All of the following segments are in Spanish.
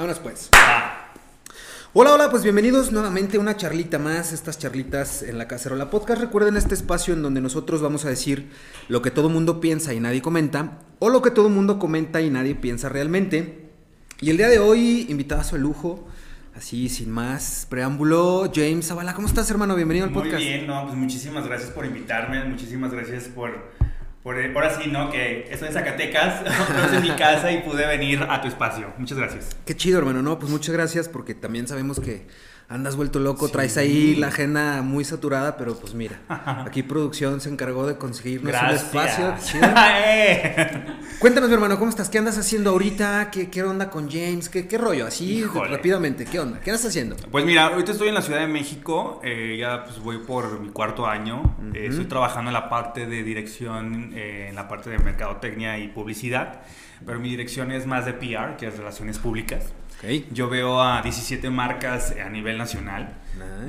Vámonos pues. Hola, hola, pues bienvenidos nuevamente a una charlita más, estas charlitas en la Cacerola Podcast. Recuerden este espacio en donde nosotros vamos a decir lo que todo mundo piensa y nadie comenta, o lo que todo mundo comenta y nadie piensa realmente. Y el día de hoy, invitadas al lujo, así sin más preámbulo, James Zavala, ¿cómo estás hermano? Bienvenido al podcast. Muy bien, no, pues muchísimas gracias por invitarme, muchísimas gracias por por ahora sí, ¿no? Que estoy en Zacatecas, estoy en mi casa y pude venir a tu espacio. Muchas gracias. Qué chido, hermano. No, pues muchas gracias porque también sabemos que andas vuelto loco, traes ahí la agenda muy saturada, pero pues mira, aquí producción se encargó de conseguirnos un espacio. Eh. Cuéntanos, mi hermano, ¿cómo estás? ¿Qué andas haciendo ahorita? ¿Qué, qué onda con James? ¿Qué, qué rollo? Así rápidamente, ¿qué onda? ¿Qué andas haciendo? Pues mira, ahorita estoy en la Ciudad de México, eh, ya pues voy por mi cuarto año, eh, estoy trabajando en la parte de dirección, en la parte de mercadotecnia y publicidad, pero mi dirección es más de PR, que es relaciones públicas. Yo veo a 17 marcas a nivel nacional.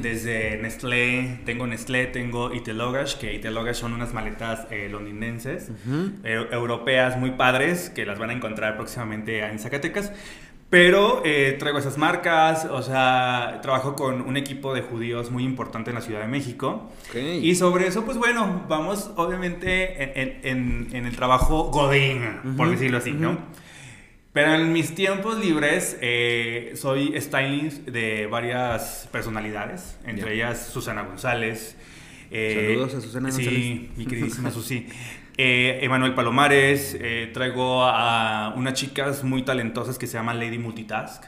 Desde Nestlé, tengo Nestlé, tengo Itelogash, que Itelogash son unas maletas eh, londinenses, eh, europeas muy padres, que las van a encontrar próximamente en Zacatecas. Pero eh, traigo esas marcas, o sea, trabajo con un equipo de judíos muy importante en la Ciudad de México. Y sobre eso, pues bueno, vamos obviamente en, el trabajo Godín, por decirlo así, ¿no? Pero en mis tiempos libres eh, soy stylist de varias personalidades, entre ellas Susana González. Eh, Saludos a Susana González. Sí, mi queridísima Susi. Eh, Emanuel Palomares, traigo a unas chicas muy talentosas que se llaman Lady Multitask.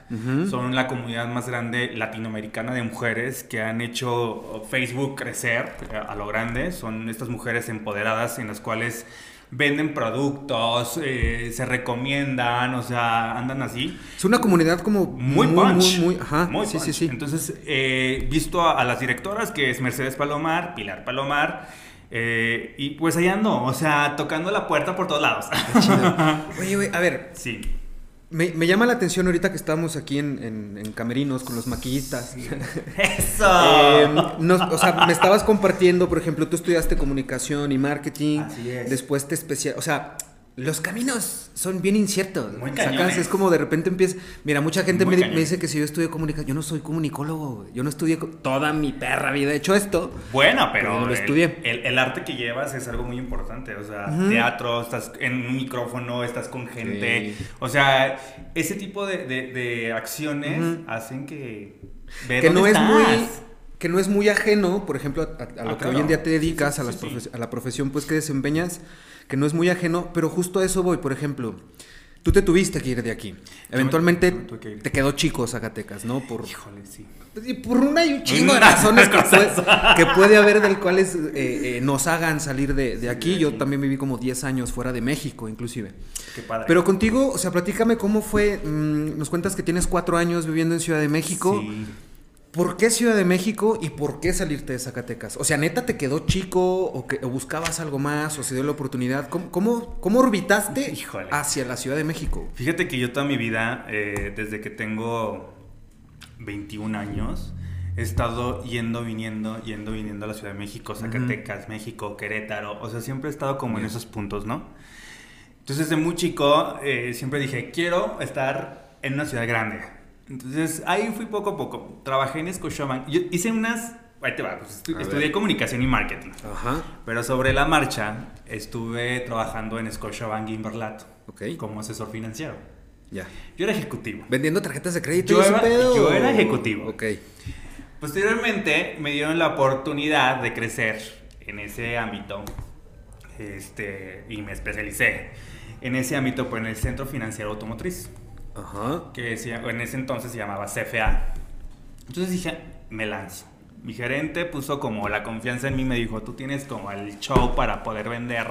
Son la comunidad más grande latinoamericana de mujeres que han hecho Facebook crecer a lo grande. Son estas mujeres empoderadas en las cuales venden productos, eh, se recomiendan, o sea, andan así. Es una comunidad como muy, muy Muy, muy, ajá, sí, sí, sí. Entonces, eh, visto a, las directoras, que es Mercedes Palomar, Pilar Palomar, eh, y pues allá ando, o sea, tocando la puerta por todos lados. Oye, oye, a ver. Sí. Me, llama la atención ahorita que estamos aquí en, Camerinos con los maquillistas. ¡Eso! Em, o sea, me estabas compartiendo, por ejemplo, tú estudiaste comunicación y marketing. Así es. Después te especial... O sea, los caminos son bien inciertos. Muy Sacas, es como de repente empieza. Mira, mucha gente me, dice que si yo estudio comunicación, yo no soy comunicólogo, yo no estudié toda mi perra vida he hecho esto. Bueno, pero, no lo estudié. El, arte que llevas es algo muy importante. O sea, teatro, estás en un micrófono, estás con gente. O sea, ese tipo de, acciones hacen que. que no es muy que no es muy ajeno, por ejemplo, a, lo ah, que hoy en día te dedicas, a, a la profesión pues que desempeñas que no es muy ajeno, pero justo a eso voy, por ejemplo. Tú te tuviste que ir de aquí. Eventualmente te quedó chico Zacatecas, ¿no? Por, Híjole, sí. Por una y un chingo de razones que puede, haber del cuales eh, eh, nos hagan salir de, aquí. Yo también viví como 10 años fuera de México, inclusive. Qué padre. Pero contigo, o sea, platícame cómo fue. Mm, nos cuentas que tienes cuatro años viviendo en Ciudad de México. Sí. ¿Por qué Ciudad de México y por qué salirte de Zacatecas? O sea, neta, ¿te quedó chico o, que, buscabas algo más o se dio la oportunidad? ¿Cómo, cómo, orbitaste hacia la Ciudad de México? Fíjate que yo toda mi vida, eh, desde que tengo 21 años, he estado yendo, viniendo, yendo, viniendo a la Ciudad de México, Zacatecas, México, Querétaro. O sea, siempre he estado como en esos puntos, ¿no? Entonces, desde muy chico, eh, siempre dije, quiero estar en una ciudad grande entonces ahí fui poco a poco. Trabajé en Scotiabank. Yo hice unas. Ahí te va, pues estudié comunicación y marketing. Ajá. Pero sobre la marcha estuve trabajando en Scotiabank Inverlat. Ok. Como asesor financiero. Ya. Yo era ejecutivo. Vendiendo tarjetas de crédito. Yo, era, yo era ejecutivo. Ok. Posteriormente me dieron la oportunidad de crecer en ese ámbito. Este, y me especialicé en ese ámbito, pues en el Centro Financiero Automotriz. Ajá. que en ese entonces se llamaba CFA. Entonces dije, me lanzo. Mi gerente puso como la confianza en mí, me dijo, tú tienes como el show para poder vender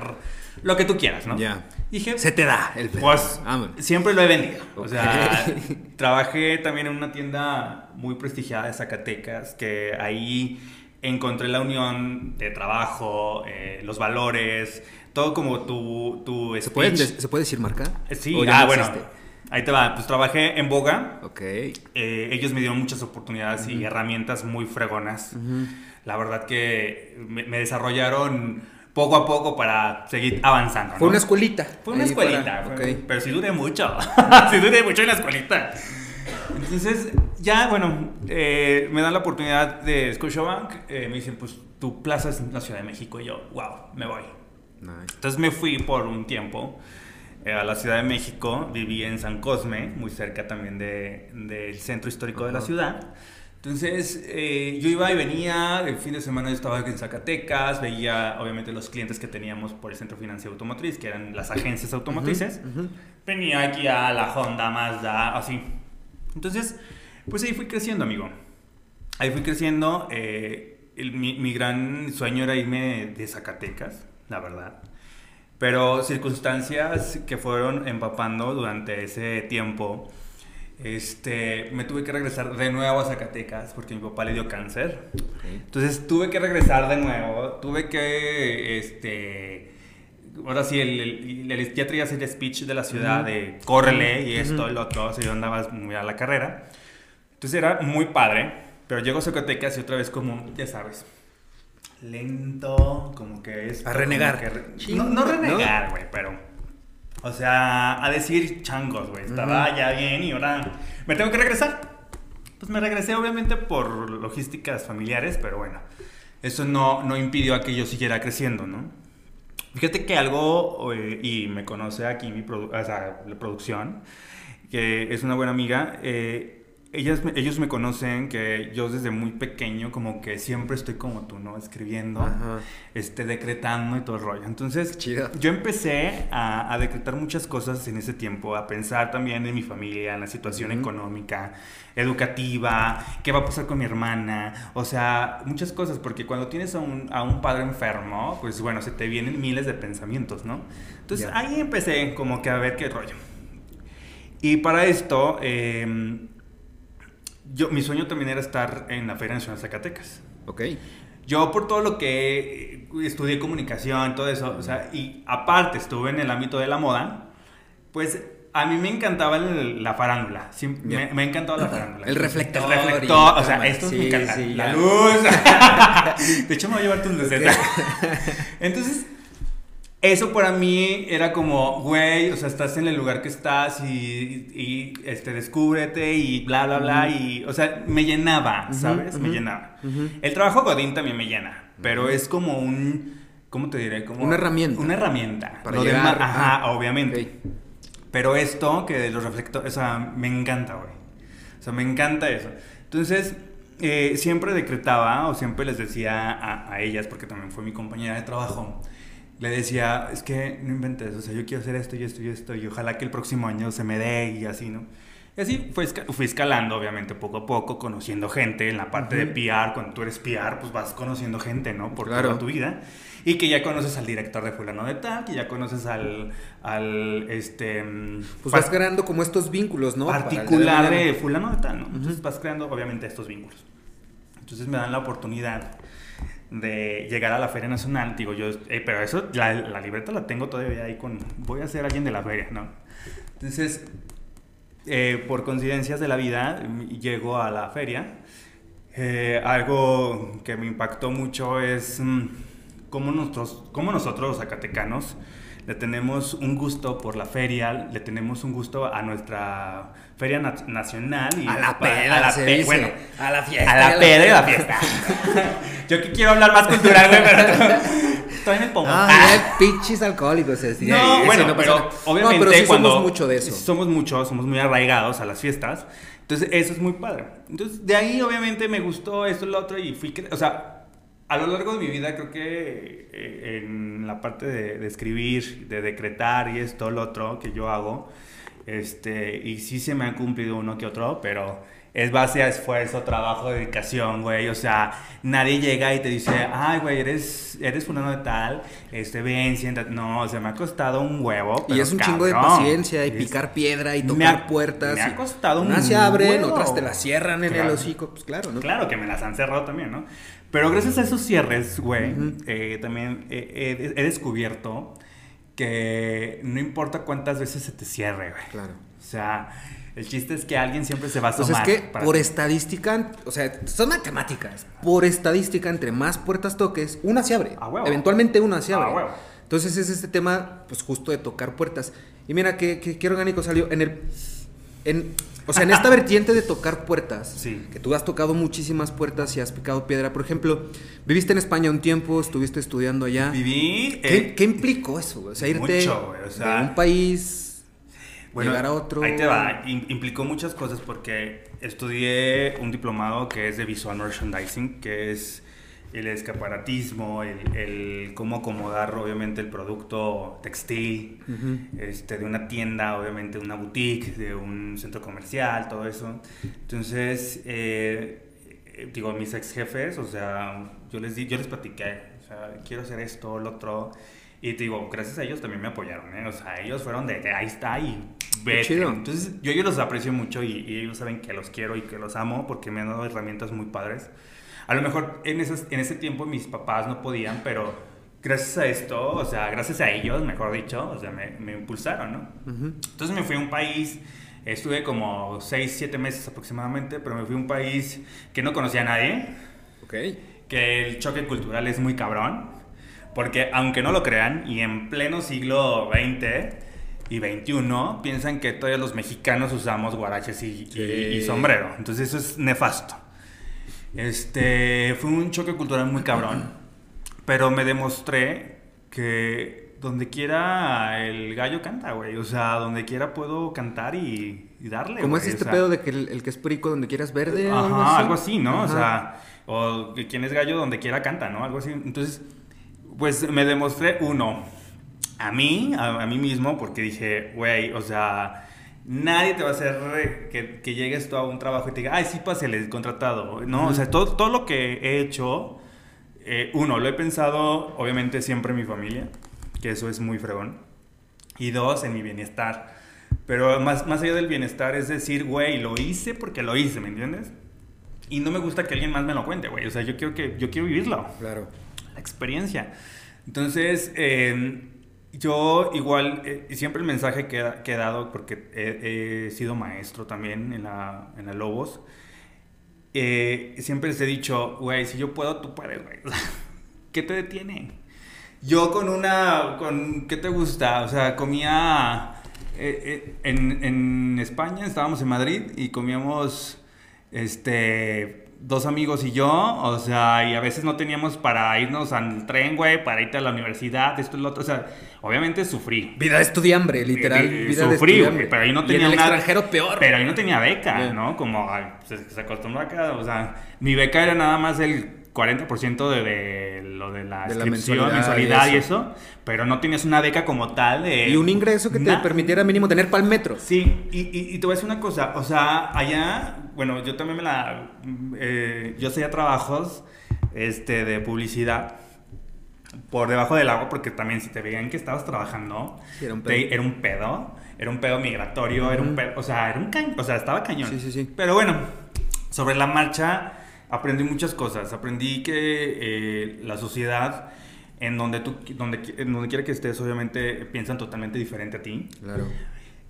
lo que tú quieras, ¿no? Ya. Dije, se te da el Pues siempre lo he vendido. O sea, trabajé también en una tienda muy prestigiada de Zacatecas, que ahí encontré la unión de trabajo, eh, los valores, todo como tu, tu ¿Se puede, ¿Se puede decir marca? Sí, ah, bueno. Ahí te va, pues trabajé en Boga. Ok. Eh, ellos me dieron muchas oportunidades y herramientas muy fregonas. La verdad que me, desarrollaron poco a poco para seguir avanzando. Fue una escuelita. Fue una escuelita, pero sí duré mucho. sí duré mucho en la escuelita. Entonces, ya, bueno, eh, me dan la oportunidad de Scotiabank. Eh, me dicen, pues tu plaza es en la Ciudad de México. Y yo, wow, me voy. Entonces me fui por un tiempo a la Ciudad de México. Viví en San Cosme, muy cerca también del de, centro histórico de la ciudad. Entonces, eh, yo iba y venía, el fin de semana yo estaba en Zacatecas, veía obviamente los clientes que teníamos por el Centro Financiero Automotriz, que eran las agencias automotrices. Venía aquí a la Honda, Mazda, así. Entonces, pues ahí fui creciendo, amigo. Ahí fui creciendo. Eh, mi, mi, gran sueño era irme de Zacatecas, la verdad. Pero circunstancias que fueron empapando durante ese tiempo este, me tuve que regresar de nuevo a Zacatecas porque mi papá le dio cáncer. Entonces tuve que regresar de nuevo, tuve que, este, ahora sí, el, el, ya traías el speech de la ciudad de córrele y esto y lo otro, sea, yo andaba muy a la carrera. Entonces era muy padre, pero llego a Zacatecas y otra vez como, ya sabes, lento, como que es... A renegar. no, no renegar, güey, pero o sea, a decir changos, güey. Estaba ya bien y ahora me tengo que regresar. Pues me regresé obviamente por logísticas familiares, pero bueno, eso no, no impidió a que yo siguiera creciendo, ¿no? Fíjate que algo, eh, y me conoce aquí mi o sea, la producción, que es una buena amiga, eh, ellas, ellos me conocen que yo desde muy pequeño como que siempre estoy como tú, ¿no? Escribiendo, este, decretando y todo el rollo. Entonces, yo empecé a, decretar muchas cosas en ese tiempo, a pensar también en mi familia, en la situación económica, educativa, qué va a pasar con mi hermana, o sea, muchas cosas, porque cuando tienes a un, a un padre enfermo, pues bueno, se te vienen miles de pensamientos, ¿no? Entonces ahí empecé como que a ver qué rollo. Y para esto... Eh, yo, mi sueño también era estar en la Feria Nacional de Zacatecas. Ok. Yo por todo lo que estudié comunicación, todo eso, o sea, y aparte estuve en el ámbito de la moda, pues a mí me encantaba la farándula. me, me, encantaba la farándula. El reflector. El reflector. O sea, esto me encanta. la luz. de hecho, me voy a llevar tus luces. Entonces, eso para mí era como, güey, o sea, estás en el lugar que estás y, y este, descúbrete y bla, bla, bla. Y, o sea, me llenaba, ¿sabes? me llenaba. El trabajo Godín también me llena, pero es como un, ¿cómo te diré? Como una herramienta. Una herramienta. Para Lo demás, ajá, obviamente. Pero esto, que de los reflectores, o sea, me encanta, güey. O sea, me encanta eso. Entonces, eh, siempre decretaba o siempre les decía a, a ellas, porque también fue mi compañera de trabajo, le decía, es que no inventes, o sea, yo quiero hacer esto y esto y esto, y ojalá que el próximo año se me dé y así, ¿no? Y así fui, fui escalando, obviamente, poco a poco, conociendo gente en la parte de PR. Cuando tú eres PR, pues vas conociendo gente, ¿no? Por toda tu vida. Y que ya conoces al director de fulano de tal, que ya conoces al, al este... Pues vas creando como estos vínculos, ¿no? Particular de fulano de tal, ¿no? Entonces vas creando, obviamente, estos vínculos. Entonces me dan la oportunidad de llegar a la Feria Nacional, digo yo, eh, pero eso, la, la, libreta la tengo todavía ahí con, voy a ser alguien de la feria, ¿no? Entonces, eh, por coincidencias de la vida, llego a la feria. Eh, algo que me impactó mucho es mm, cómo, nosotros, cómo nosotros, zacatecanos, le tenemos un gusto por la feria, le tenemos un gusto a nuestra feria nacional y a la peda, a la bueno, a la fiesta, a la peda y la fiesta. Yo que quiero hablar más cultural, güey, pero todavía me pongo. Ah, ah. pinches alcohólicos, No, bueno, pero obviamente cuando somos mucho de eso. Somos mucho, somos muy arraigados a las fiestas. Entonces, eso es muy padre. Entonces, de ahí obviamente me gustó esto y lo otro y fui, o sea, a lo largo de mi vida creo que eh, en la parte de, escribir, de decretar y esto, lo otro que yo hago, este, y sí se me han cumplido uno que otro, pero es base a esfuerzo, trabajo, dedicación, güey. O sea, nadie llega y te dice, ay, güey, eres, eres fulano de tal, este, ven, siéntate. No, o sea, me ha costado un huevo. y es un chingo de paciencia y picar piedra y tocar puertas. Me ha costado un Unas se abren, otras te las cierran en el hocico, pues claro, ¿no? Claro que me las han cerrado también, ¿no? Pero gracias a esos cierres, güey, eh, también he, descubierto que no importa cuántas veces se te cierre, güey. Claro. O sea, el chiste es que alguien siempre se va a asomar. Pues es que por estadística, o sea, son matemáticas. Por estadística, entre más puertas toques, una se abre. Eventualmente una se abre. Entonces es este tema, pues justo de tocar puertas. Y mira qué, qué, orgánico salió. En el. En, O sea, en esta vertiente de tocar puertas, Sí. que tú has tocado muchísimas puertas y has picado piedra. Por ejemplo, viviste en España un tiempo, estuviste estudiando allá. Viví... ¿Qué, eh, qué implicó eso? O sea, irte mucho, o sea, de un país, llegar a otro. Ahí te va. Im- implicó muchas cosas porque estudié un diplomado que es de visual merchandising, que es el escaparatismo, el, el cómo acomodar obviamente el producto textil este, de una tienda, obviamente de una boutique, de un centro comercial, todo eso. Entonces, eh, eh, digo, mis ex jefes, o sea, yo les, di, yo les platiqué, o sea, quiero hacer esto, lo otro. Y te digo, gracias a ellos también me apoyaron, ¿eh? O sea, ellos fueron de, de ahí está y vete. chido. Entonces, yo, yo los aprecio mucho y, y ellos saben que los quiero y que los amo porque me han dado herramientas muy padres. A lo mejor en, esas, en ese tiempo mis papás no podían, pero gracias a esto, o sea, gracias a ellos, mejor dicho, o sea, me, me impulsaron, ¿no? Ujú. Entonces me fui a un país, estuve como 6, 7 meses aproximadamente, pero me fui a un país que no conocía a nadie, Ok. que el choque cultural es muy cabrón, porque aunque no lo crean, y en pleno siglo XX y XXI, piensan que todavía los mexicanos usamos guaraches y, y- Sí. y sombrero, entonces eso es nefasto. Este, fue un choque cultural muy cabrón, pero me demostré que donde quiera el gallo canta, güey, o sea, donde quiera puedo cantar y, y darle. ¿Cómo es o este sea, pedo de que el, el que es perico donde quieras verde? o Ajá, algo así, ¿no? O sea, o que quien es gallo donde quiera canta, ¿no? Algo así. Entonces, pues me demostré uno, a mí, a, a mí mismo, porque dije, güey, o sea, nadie te va a hacer que, que llegues tú a un trabajo y te diga, ay, sí, pásale, contratado. No, o sea, todo, todo lo que he hecho, eh, uno, lo he pensado, obviamente, siempre en mi familia, que eso es muy fregón. Y dos, en mi bienestar. Pero más, más allá del bienestar es decir, güey, lo hice porque lo hice, ¿me entiendes? Y no me gusta que alguien más me lo cuente, güey. O sea, yo quiero, que, yo quiero vivirlo, Claro. La experiencia. Entonces, eh, yo igual, eh, siempre el mensaje que, que he dado, porque he, he sido maestro también en la, en la Lobos, eh, siempre les he dicho, güey, si yo puedo, tú puedes, güey. ¿Qué te detiene? Yo con una, con, ¿qué te gusta? O sea, comía, eh, eh, en, en España, estábamos en Madrid y comíamos, este, dos amigos y yo, o sea, y a veces no teníamos para irnos al tren, güey, para irte a la universidad, esto y lo otro, o sea, obviamente sufrí. Vida de estudiambre, literal. Eh, vida de sufrí, estudiambre. güey, pero ahí no Y tenía en el una- extranjero peor. Pero ahí no tenía beca. ¿no? Como ay, se, se acostumbró acá, o sea, mi beca era nada más el 40% de, de lo de la De la mensualidad mensualidad, y y eso. pero no tenías una beca como tal de... Y un ingreso que te permitiera mínimo tener pal metro. Sí, y, y- y te voy a decir una cosa, o sea, allá, bueno, yo también me la, eh, yo hacía trabajos, este, de publicidad por debajo del agua, porque también si te veían que estabas trabajando, era un te- pedo. era un pedo, era un pedo migratorio, era un pedo, o sea, era un cañón, o sea, estaba cañón. Sí, sí, sí. Pero bueno, sobre la marcha aprendí muchas cosas, aprendí que eh, la sociedad en donde tú, donde, en donde quiera que estés, obviamente piensan totalmente diferente a ti. Claro.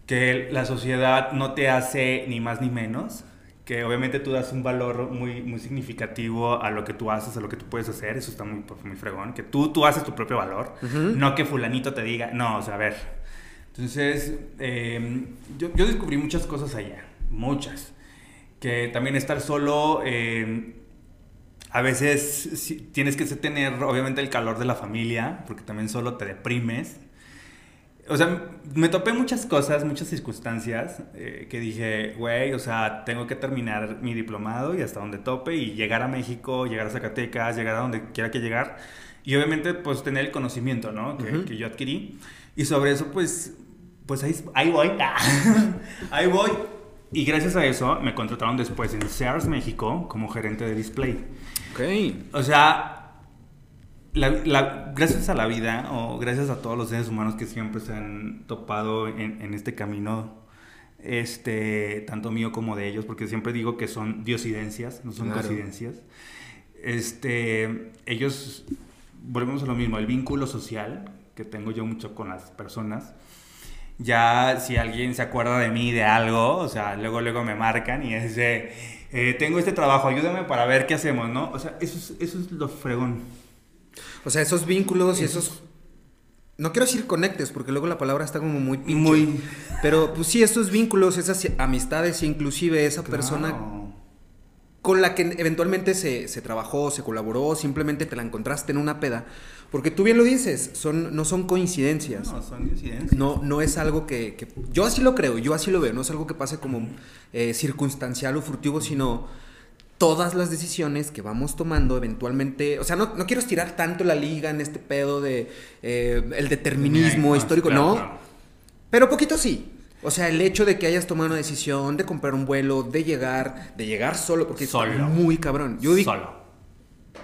que la sociedad no te hace ni más ni menos, que obviamente tú das un valor muy, muy significativo a lo que tú haces, a lo que tú puedes hacer, eso está muy, muy fregón, que tú, tú haces tu propio valor, Ujú. no que fulanito te diga, no, o sea, a ver. Entonces, eh, yo, yo descubrí muchas cosas allá, muchas, que también estar solo... eh, a veces tienes que tener, obviamente, el calor de la familia, porque también solo te deprimes. O sea, me topé muchas cosas, muchas circunstancias eh, que dije, güey, o sea, tengo que terminar mi diplomado y hasta donde tope y llegar a México, llegar a Zacatecas, llegar a donde quiera que llegar. Y obviamente, pues tener el conocimiento, ¿no? Que, Ujú. que yo adquirí. Y sobre eso, pues, pues ahí, ahí voy. ahí voy. Y gracias a eso me contrataron después en Sears México como gerente de display. Ok. O sea, la- la- gracias a la vida o gracias a todos los seres humanos que siempre se han topado en, en este camino, este, tanto mío como de ellos, porque siempre digo que son diosidencias, no son Claro. coincidencias. Este, ellos, volvemos a lo mismo, el vínculo social que tengo yo mucho con las personas. Ya si alguien se acuerda de mí de algo, o sea, luego luego me marcan y es de, eh, tengo este trabajo, ayúdame para ver qué hacemos, ¿no? O sea, eso es, eso es lo fregón. O sea, esos vínculos y esos no quiero decir conectes, porque luego la palabra está como muy pinche. Muy. Pero pues sí, estos vínculos, esas amistades, inclusive esa persona con la que eventualmente se, se, trabajó, se colaboró, simplemente te la encontraste en una peda. Porque tú bien lo dices, son, no son coincidencias. No, son coincidencias. No, no es algo que, Yo así lo creo, yo así lo veo, no es algo que pase como eh, circunstancial o furtivo, sino todas las decisiones que vamos tomando eventualmente, o sea, no, quiero estirar tanto la liga en este pedo de eh, el determinismo histórico, no, pero poquito sí. O sea, el hecho de que hayas tomado una decisión de comprar un vuelo, de llegar, de llegar solo, porque es muy cabrón. Yo vi solo.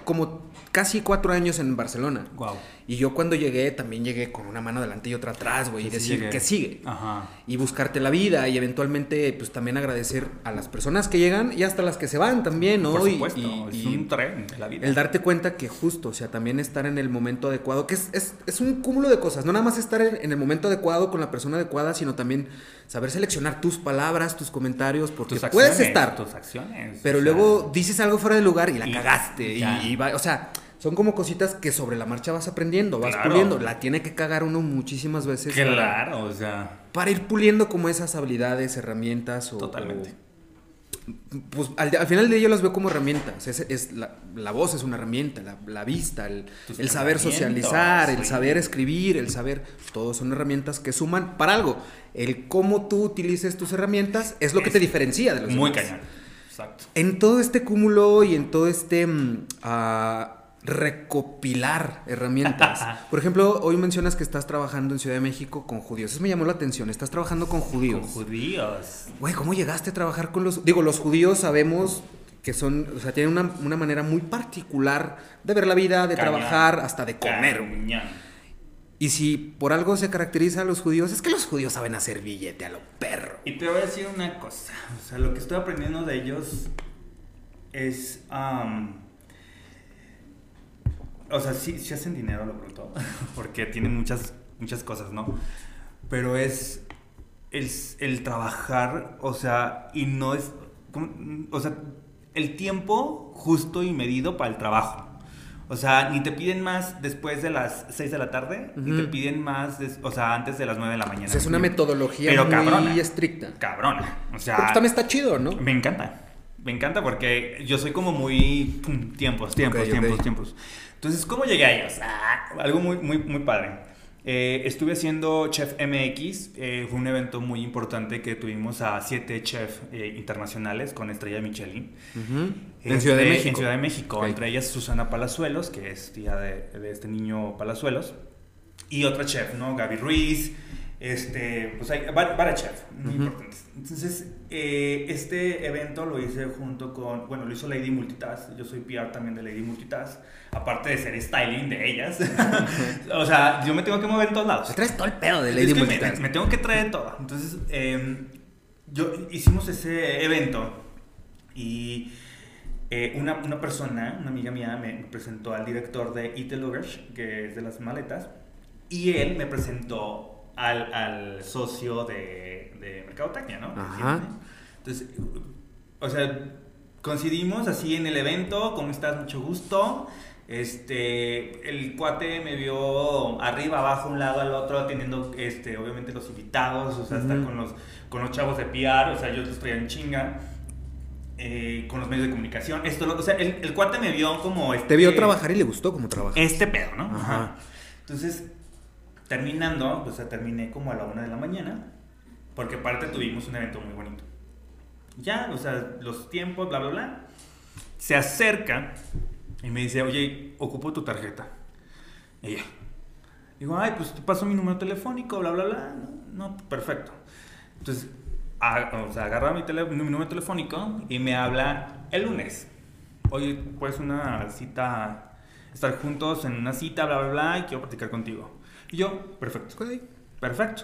como casi cuatro años en Barcelona. Wow. Y yo cuando llegué también llegué con una mano adelante y otra atrás, güey, y decir que sigue. Ajá. Y buscarte la vida y eventualmente pues también agradecer a las personas que llegan y hasta las que se van también, ¿no? Por supuesto, y, es un tren la vida. El darte cuenta que justo, o sea, también estar en el momento adecuado, que es, es, es un cúmulo de cosas, no nada más estar en, el momento adecuado con la persona adecuada, sino también saber seleccionar tus palabras, tus comentarios, porque puedes estar. Tus acciones. Pero luego dices algo fuera de lugar y la cagaste. Y, y va, o sea son como cositas que sobre la marcha vas aprendiendo, vas puliendo. La tiene que cagar uno muchísimas veces. Claro, o sea. Para ir puliendo como esas habilidades, herramientas o. Totalmente. pues al, final de ello las veo como herramientas. Es, la, voz es una herramienta, la, vista, el, saber socializar, el saber escribir, el saber. Todos son herramientas que suman para algo. El cómo tú utilices tus herramientas es lo que te diferencia de los Muy cañón. Exacto. En todo este cúmulo y en todo este. Mm, ah, recopilar herramientas. Por ejemplo, hoy mencionas que estás trabajando en Ciudad de México con judíos. Eso me llamó la atención. Estás trabajando con judíos. Con judíos. Güey, ¿cómo llegaste a trabajar con los... Digo, los judíos sabemos que son, o sea, tienen una, manera muy particular de ver la vida, de trabajar, hasta de comer. Y si por algo se caracteriza a los judíos, es que los judíos saben hacer billete a lo perro. Y te voy a decir una cosa, o sea, lo que estoy aprendiendo de ellos es o sea, sí, sí hacen dinero, lo bruto, porque tienen muchas, muchas cosas, ¿no? Pero es el, el trabajar, o sea, y no es, o sea, el tiempo justo y medido para el trabajo. O sea, ni te piden más después de las 6 de la tarde, ni te piden más, o sea, antes de las 9 de la mañana. O sea, es una metodología muy estricta. Cabrona. O sea. Porque también está chido, ¿no? Me encanta. Me encanta porque yo soy como muy. tiempos, tiempos, tiempos, tiempos. Entonces, ¿cómo llegué a ellos? Ah, algo muy, muy, muy padre. Eh, estuve haciendo Chef MX, eh, fue un evento muy importante que tuvimos a siete chefs eh, internacionales con estrella Michelin. en Ciudad de México. En Ciudad de México, entre ellas Susana Palazuelos, que es tía de, de, este niño Palazuelos, y otra chef, ¿no? Gaby Ruiz, este, pues hay chefs muy importantes. Entonces, eh, este evento lo hice junto con, bueno, lo hizo Lady Multitask. Yo soy PR también de Lady Multitask. Aparte de ser styling de ellas. o sea, yo me tengo que mover en todos lados. Te traes todo el pedo de Lady Multitask. Me, tengo que traer todo. Entonces, em, yo hicimos ese evento y eh, una, una, persona, una amiga mía, me presentó al director de Eat Luggage, que es de las maletas. Y él me presentó al, al socio de, de Mercadotecnia, ¿no? Ajá. Entonces, o sea, coincidimos así en el evento, ¿cómo estás? Mucho gusto. Este, el cuate me vio arriba, abajo, un lado al otro, atendiendo, este, obviamente los invitados, o sea, estar con los, con los chavos de PR, o sea, yo estoy en chinga. Eh, con los medios de comunicación. Esto, o sea, el, el, cuate me vio como... Este, Te vio trabajar y le gustó cómo trabaja. Este pedo, ¿no? Ajá. Entonces, Terminando, pues terminé como a la una de la mañana, porque aparte tuvimos un evento muy bonito. Ya, o sea, los tiempos, bla, bla, bla. Se acerca y me dice, oye, ocupo tu tarjeta. Y ya. Digo, ay, pues te paso mi número telefónico, bla, bla, bla. No, perfecto. Entonces, o sea, agarra mi, mi número telefónico y me habla el lunes. Oye, pues una cita, estar juntos en una cita, bla, bla, bla, y quiero platicar contigo. Y yo, perfecto. Perfecto.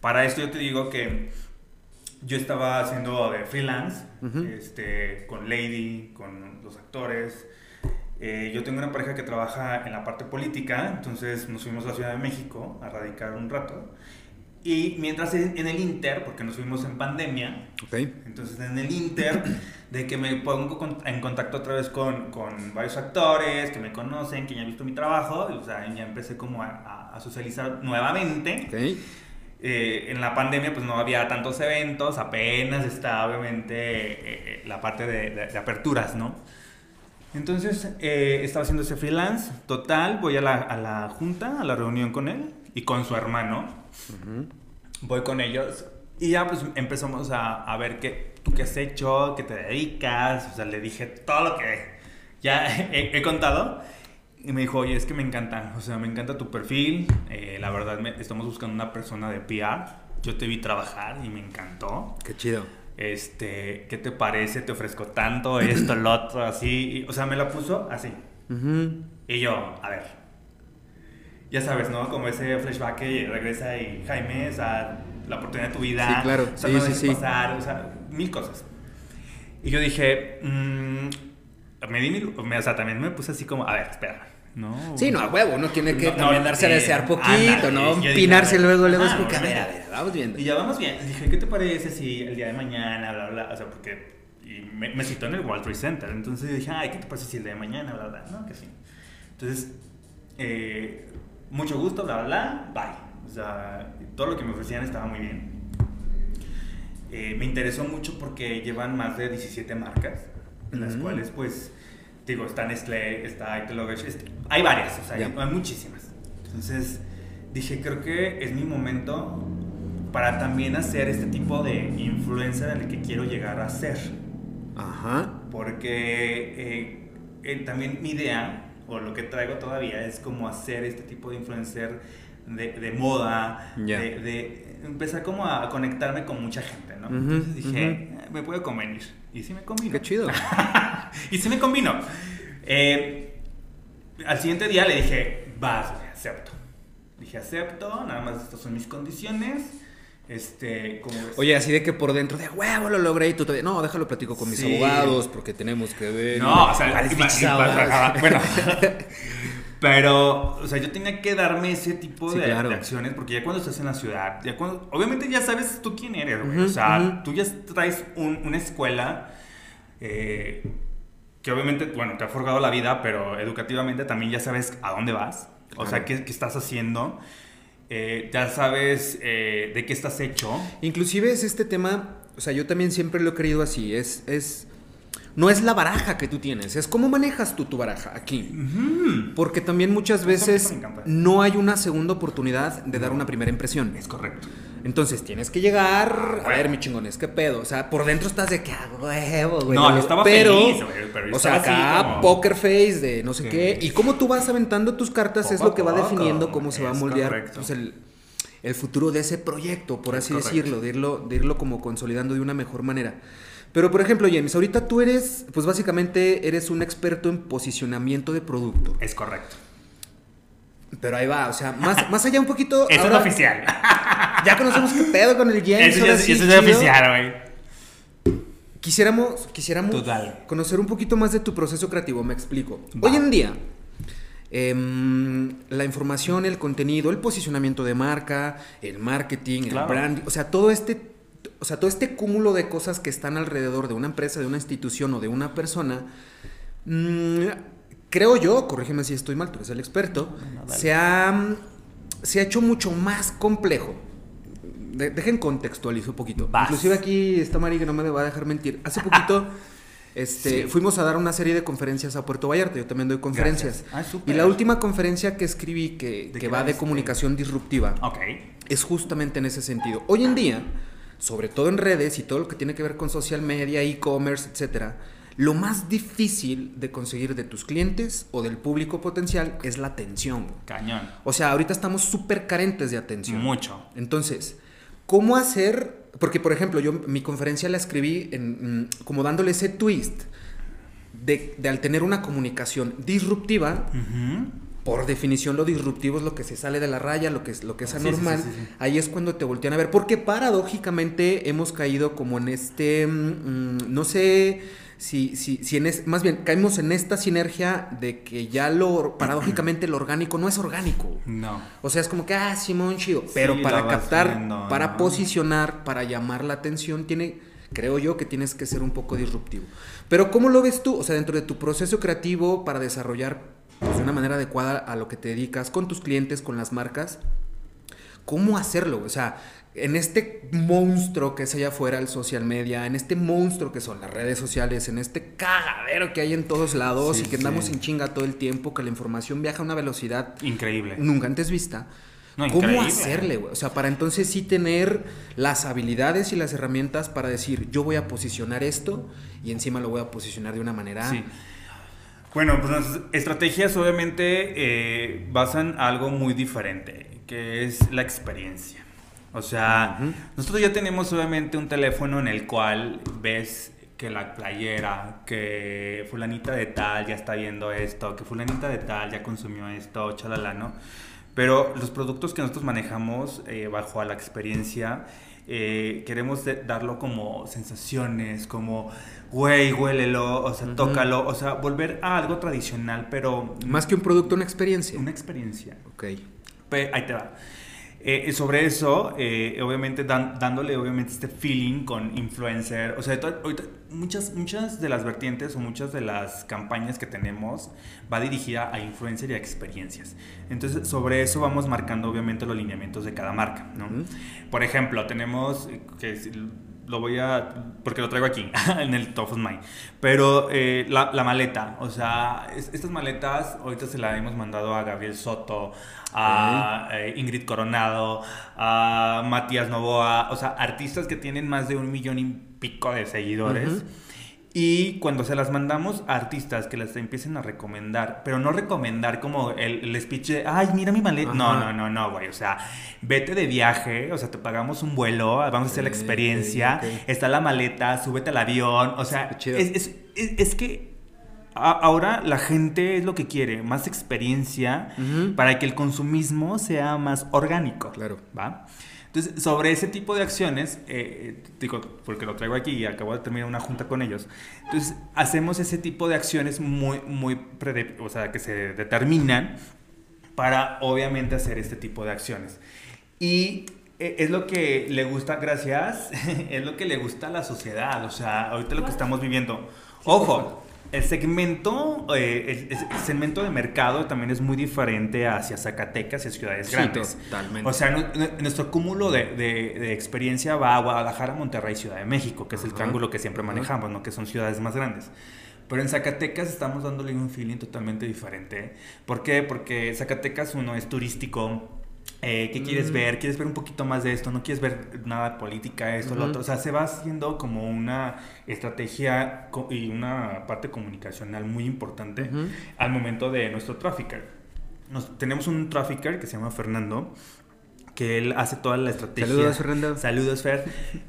Para esto yo te digo que yo estaba haciendo de freelance, este, con Lady, con los actores. Eh, yo tengo una pareja que trabaja en la parte política, entonces nos fuimos a la Ciudad de México a radicar un rato. Y mientras en el Inter, porque nos fuimos en pandemia, okay. entonces en el Inter de que me pongo en contacto otra vez con, con, varios actores que me conocen, que ya han visto mi trabajo, o sea, ya empecé como a, a socializar nuevamente. Okay. Eh, en la pandemia pues no había tantos eventos, apenas estaba obviamente eh, eh, la parte de, de, aperturas, ¿no? Entonces estaba haciendo ese freelance total, voy a la, a la, junta, a la reunión con él y con su hermano. Voy con ellos y ya pues empezamos a, a, ver qué, tú qué has hecho, qué te dedicas, o sea, le dije todo lo que ya he, he contado. Y me dijo, oye, es que me encanta, o sea, me encanta tu perfil. Eh, la verdad, me, estamos buscando una persona de PR. Yo te vi trabajar y me encantó. Qué chido. Este, ¿qué te parece? Te ofrezco tanto, esto, lo otro, así. o sea, me la puso así. Y yo, a ver. Ya sabes, ¿no? Como ese flashback que regresa y Jaime, o sea, la oportunidad de tu vida. Sí, claro. O sea, sí, no sí, sí. pasar, o sea, mil cosas. Y yo dije, mmm, me di mi, o sea, también me puse así como, a ver, espera, ¿no? Sí, no, a huevo, uno tiene que no, también darse a desear poquito, ¿no? Pinarse luego, luego, es porque, a ver, a ver, vamos viendo. Y ya vamos bien. Dije, ¿qué te parece si el día de mañana, bla, bla, o sea, porque y me, me citó en el World Trade Center, entonces dije, ay, ¿qué te parece si el día de mañana, bla, bla, no? Que sí. Entonces, eh, mucho gusto, bla, bla, bye. O sea, todo lo que me ofrecían estaba muy bien. Eh, me interesó mucho porque llevan más de 17 marcas en las cuales pues digo, está Nestlé, está Itelogesh, hay varias, o sea, hay, muchísimas. Entonces dije, creo que es mi momento para también hacer este tipo de influencer en el que quiero llegar a ser. Ajá. Porque eh, eh, también mi idea, o lo que traigo todavía, es como hacer este tipo de influencer de, de moda, de, de, empezar como a conectarme con mucha gente, ¿no? Entonces dije, me puede convenir. Y sí me combino. Qué chido. y sí me combino. Eh, al siguiente día le dije, vas, acepto. Dije, acepto, nada más estas son mis condiciones. Este, como Oye, así de que por dentro de huevo lo logré y tú todavía. No, déjalo platico con mis abogados porque tenemos que ver. No, o sea, bueno. Pero, o sea, yo tenía que darme ese tipo de, acciones porque ya cuando estás en la ciudad, ya cuando, obviamente ya sabes tú quién eres, güey. o sea, tú ya traes una escuela eh, que obviamente, bueno, te ha forjado la vida, pero educativamente también ya sabes a dónde vas, o sea, qué, qué, estás haciendo. Eh, ya sabes eh, de qué estás hecho. Inclusive es este tema, o sea, yo también siempre lo he querido así, es, es no es la baraja que tú tienes, es cómo manejas tú tu baraja aquí. Porque también muchas veces no hay una segunda oportunidad de dar una primera impresión. Es correcto. Entonces tienes que llegar, a ver, mi chingones, qué pedo. O sea, por dentro estás de que hago ah, huevo, güey. No, yo estaba pero, feliz, pero o sea, acá poker face de no sé qué. Y cómo tú vas aventando tus cartas es lo que va definiendo cómo se va a moldear pues, el, el, futuro de ese proyecto, por así decirlo, de irlo, de irlo como consolidando de una mejor manera. Pero por ejemplo, James, ahorita tú eres, pues básicamente eres un experto en posicionamiento de producto. Es correcto. Pero ahí va, o sea, más, más allá un poquito. Eso es oficial. Ya conocemos qué pedo con el James. Eso, ya, sí, eso es oficial, güey. Quisiéramos, quisiéramos conocer un poquito más de tu proceso creativo, me explico. Hoy en día, eh, la información, el contenido, el posicionamiento de marca, el marketing, el branding, o sea, todo este o sea, todo este cúmulo de cosas que están alrededor de una empresa, de una institución o de una persona, mm, creo yo, corrígeme si estoy mal, tú eres el experto, se, ha, se ha hecho mucho más complejo. dejen contextualizar un poquito. Inclusive aquí está Mari que no me va a dejar mentir. Hace poquito este, fuimos a dar una serie de conferencias a Puerto Vallarta. Yo también doy conferencias. Ah, y la última conferencia que escribí que, que va de comunicación disruptiva es justamente en ese sentido. Hoy en día sobre todo en redes y todo lo que tiene que ver con social media, e-commerce, etcétera, lo más difícil de conseguir de tus clientes o del público potencial es la atención. Cañón. O sea, ahorita estamos súper carentes de atención. Mucho. Entonces, ¿cómo hacer? Porque, por ejemplo, yo mi conferencia la escribí en, mm, como dándole ese twist de, al tener una comunicación disruptiva por definición lo disruptivo es lo que se sale de la raya, lo que es, lo que es anormal. Ahí es cuando te voltean a ver. Porque paradójicamente hemos caído como en este, mm, mm, no sé si, si, si en es, más bien caímos en esta sinergia de que ya lo, paradójicamente lo orgánico no es orgánico. No. O sea, es como que, ah, Simón, chido. Pero para captar, para posicionar, para llamar la atención, tiene creo yo que tienes que ser un poco disruptivo. Pero ¿cómo lo ves tú? O sea, dentro de tu proceso creativo para desarrollar pues, de una manera adecuada a lo que te dedicas, con tus clientes, con las marcas, ¿cómo hacerlo? O sea, en este monstruo que es allá afuera el social media, en este monstruo que son las redes sociales, en este cagadero que hay en todos lados y que andamos en chinga todo el tiempo, que la información viaja a una velocidad increíble, nunca antes vista. ¿Cómo hacerle, güey? O sea, para entonces sí tener las habilidades y las herramientas para decir, yo voy a posicionar esto y encima lo voy a posicionar de una manera. Sí. Bueno, pues las estrategias obviamente eh, basan algo muy diferente, que es la experiencia. O sea, nosotros ya tenemos obviamente un teléfono en el cual ves que la playera, que fulanita de tal ya está viendo esto, que fulanita de tal ya consumió esto, chalala, ¿no? Pero los productos que nosotros manejamos eh, bajo a la experiencia, eh, queremos darlo como sensaciones, como, güey, huélelo, o sea, tócalo, o sea, volver a algo tradicional, pero... Más que un producto, una experiencia. Una experiencia. Ok. ahí te va. Eh, sobre eso, eh, obviamente dándole obviamente este feeling con influencer, o sea, muchas, muchas de las vertientes o muchas de las campañas que tenemos va dirigida a influencer y a experiencias. Entonces, sobre eso vamos marcando obviamente los lineamientos de cada marca, ¿no? Por ejemplo, tenemos eh, que lo voy a. porque lo traigo aquí, en el Top of Mind. Pero eh, la, la, maleta, o sea, estas maletas ahorita se las hemos mandado a Gabriel Soto, a eh, Ingrid Coronado, a Matías Novoa, o sea, artistas que tienen más de un millón y pico de seguidores. Y cuando se las mandamos a artistas que las empiecen a recomendar, pero no recomendar como el, el speech de, ay, mira mi maleta. No, no, no, no, güey. O sea, vete de viaje, o sea, te pagamos un vuelo, vamos a hacer la experiencia, está la maleta, súbete al avión. O sea, es, es, que ahora la gente es lo que quiere, más experiencia para que el consumismo sea más orgánico. Claro. ¿Va? Entonces, sobre ese tipo de acciones, eh, digo, porque lo traigo aquí y acabo de terminar una junta con ellos, entonces hacemos ese tipo de acciones muy, muy, o sea, que se determinan para obviamente hacer este tipo de acciones. Y eh, es lo que le gusta, gracias, es lo que le gusta a la sociedad, o sea, ahorita lo que estamos viviendo. Ojo, el segmento, eh, el, segmento de mercado también es muy diferente hacia Zacatecas y ciudades grandes. Totalmente. O sea, nuestro cúmulo de, de, experiencia va a Guadalajara, Monterrey, Ciudad de México, que es el triángulo que siempre manejamos, ¿no? Que son ciudades más grandes. Pero en Zacatecas estamos dándole un feeling totalmente diferente. ¿Por qué? Porque Zacatecas, uno, es turístico, eh, ¿Qué quieres mm. ver? ¿Quieres ver un poquito más de esto? ¿No quieres ver nada de política, esto, lo otro? O sea, se va haciendo como una estrategia y una parte comunicacional muy importante al momento de nuestro trafficker. Nos, tenemos un trafficker que se llama Fernando, que él hace toda la estrategia. Saludos, Fernando. Saludos, Fer.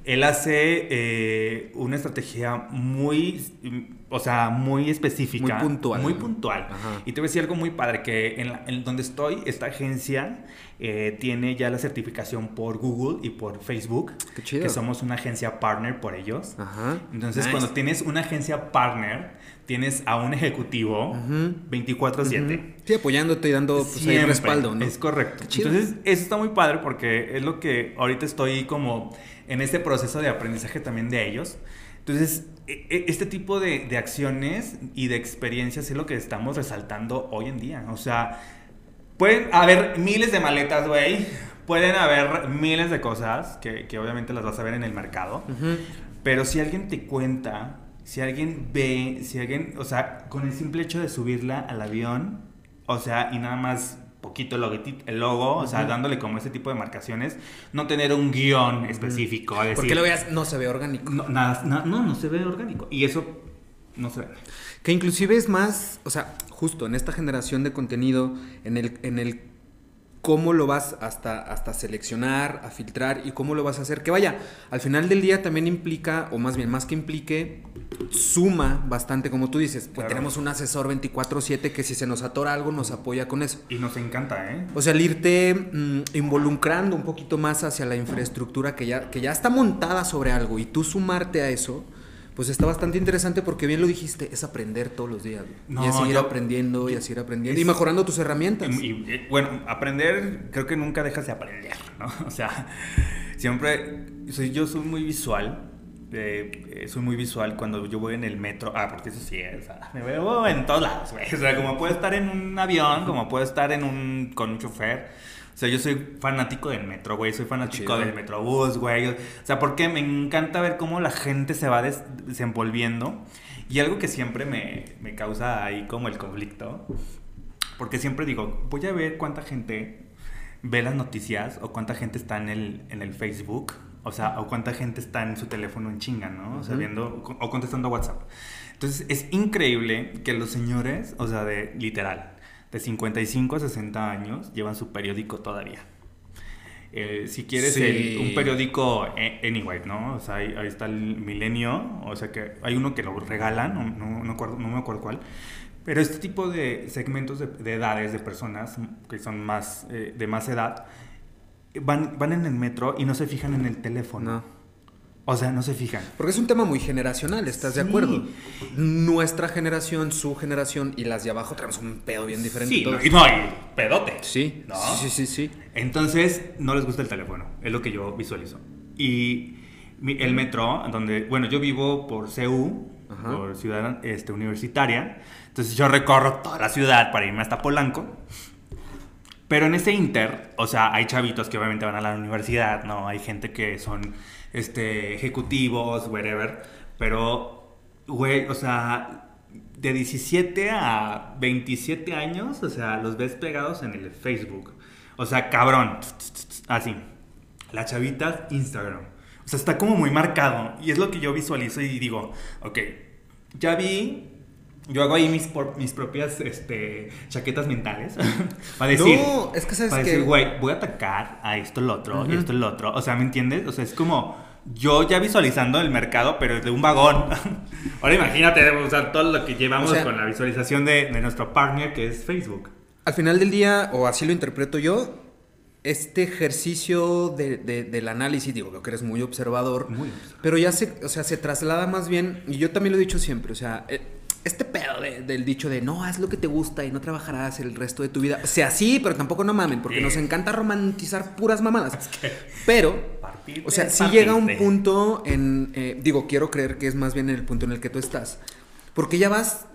Él hace eh, una estrategia muy, o sea, muy específica. Muy puntual. Muy puntual. Y te voy a decir algo muy padre, que en, en donde estoy, esta agencia eh, tiene ya la certificación por Google y por Facebook. Qué chido. Que somos una agencia partner por ellos. Entonces, cuando tienes una agencia partner, tienes a un ejecutivo 24/7. Sí, apoyándote y dando pues, respaldo, ¿no? Es correcto. Entonces, eso está muy padre porque es lo que ahorita estoy como en este proceso de aprendizaje también de ellos. Entonces, e, e, este tipo de, de acciones y de experiencias es lo que estamos resaltando hoy en día. O sea, Pueden haber miles de maletas, güey. Pueden haber miles de cosas que, que, obviamente las vas a ver en el mercado. Pero si alguien te cuenta, si alguien ve, si alguien, o sea, con el simple hecho de subirla al avión, o sea, y nada más poquito el, el logo, o sea, dándole como ese tipo de marcaciones, no tener un guion específico. Porque lo veas, no se ve orgánico. No, nada, no, no se ve orgánico. Y eso no se ve. Que inclusive es más, o sea, justo en esta generación de contenido, en el, en el cómo lo vas hasta, hasta seleccionar, a filtrar y cómo lo vas a hacer. Que vaya, al final del día también implica, o más bien, más que implique, suma bastante, como tú dices. Pues tenemos un asesor 24/7 que si se nos atora algo nos apoya con eso. Y nos encanta, ¿eh? O sea, el irte mm, involucrando un poquito más hacia la infraestructura que ya, que ya está montada sobre algo y tú sumarte a eso pues está bastante interesante porque bien lo dijiste, es aprender todos los días. y es seguir aprendiendo y a seguir aprendiendo y mejorando tus herramientas. Y, eh, bueno, aprender, creo que nunca dejas de aprender, ¿no? O sea, siempre, soy, yo soy muy visual eh, soy muy visual cuando yo voy en el metro. Ah, porque eso sí, o sea, me veo en todos lados, güey. O sea, como puedo estar en un avión, como puedo estar en un, con un chofer. O sea, yo soy fanático del metro, güey. Soy fanático del metrobús, güey. O sea, porque me encanta ver cómo la gente se va desenvolviendo. Y algo que siempre me, me causa ahí como el conflicto. Porque siempre digo, voy a ver cuánta gente ve las noticias o cuánta gente está en el, en el Facebook o sea, o cuánta gente está en su teléfono en chinga, ¿no? O sea, viendo o contestando WhatsApp. Entonces, es increíble que los señores, o sea, de literal, de 55 a 60 años, llevan su periódico todavía. Eh, si quieres un periódico eh, Anyway, ¿no? O sea, ahí, está el Milenio, o sea que hay uno que lo regalan, no, no, no, acuerdo, no me acuerdo cuál. Pero este tipo de segmentos de, edades de personas que son más eh, de más edad van, van en el metro y no se fijan en el teléfono. O sea, no se fijan. Porque es un tema muy generacional, ¿estás de acuerdo? Nuestra generación, su generación y las de abajo tenemos un pedo bien diferente. Sí, y no hay pedote. Sí, sí, sí, sí, Entonces, no les gusta el teléfono, es lo que yo visualizo. Y el metro, donde, bueno, yo vivo por CU, por ciudad este, universitaria, entonces yo recorro toda la ciudad para irme hasta Polanco. Pero en ese inter, o sea, hay chavitos que obviamente van a la universidad, ¿no? Hay gente que son este, ejecutivos, whatever. Pero, güey, o sea, de 17 a 27 años, o sea, los ves pegados en el Facebook. O sea, cabrón. Así. La chavita, Instagram. O sea, está como muy marcado. Y es lo que yo visualizo y digo, ok, ya vi yo hago ahí mis, mis propias este, chaquetas mentales. para decir. No, es que sabes para decir, güey, voy a atacar a esto, lo otro, y esto, lo otro. O sea, ¿me entiendes? O sea, es como yo ya visualizando el mercado, pero de un vagón. Ahora imagínate, o sea, todo lo que llevamos con la visualización de, de, nuestro partner que es Facebook. Al final del día, o así lo interpreto yo, este ejercicio de, del análisis, digo, creo que eres muy observador, muy observador, pero ya se, o sea, se traslada más bien, y yo también lo he dicho siempre, o sea, eh, este pedo del dicho de no, haz lo que te gusta y no trabajarás el resto de tu vida. O sea, sí, pero tampoco no mamen, porque nos encanta romantizar puras mamadas. pero, o sea, sí llega un punto en, eh, digo, quiero creer que es más bien en el punto en el que tú estás. Porque ya vas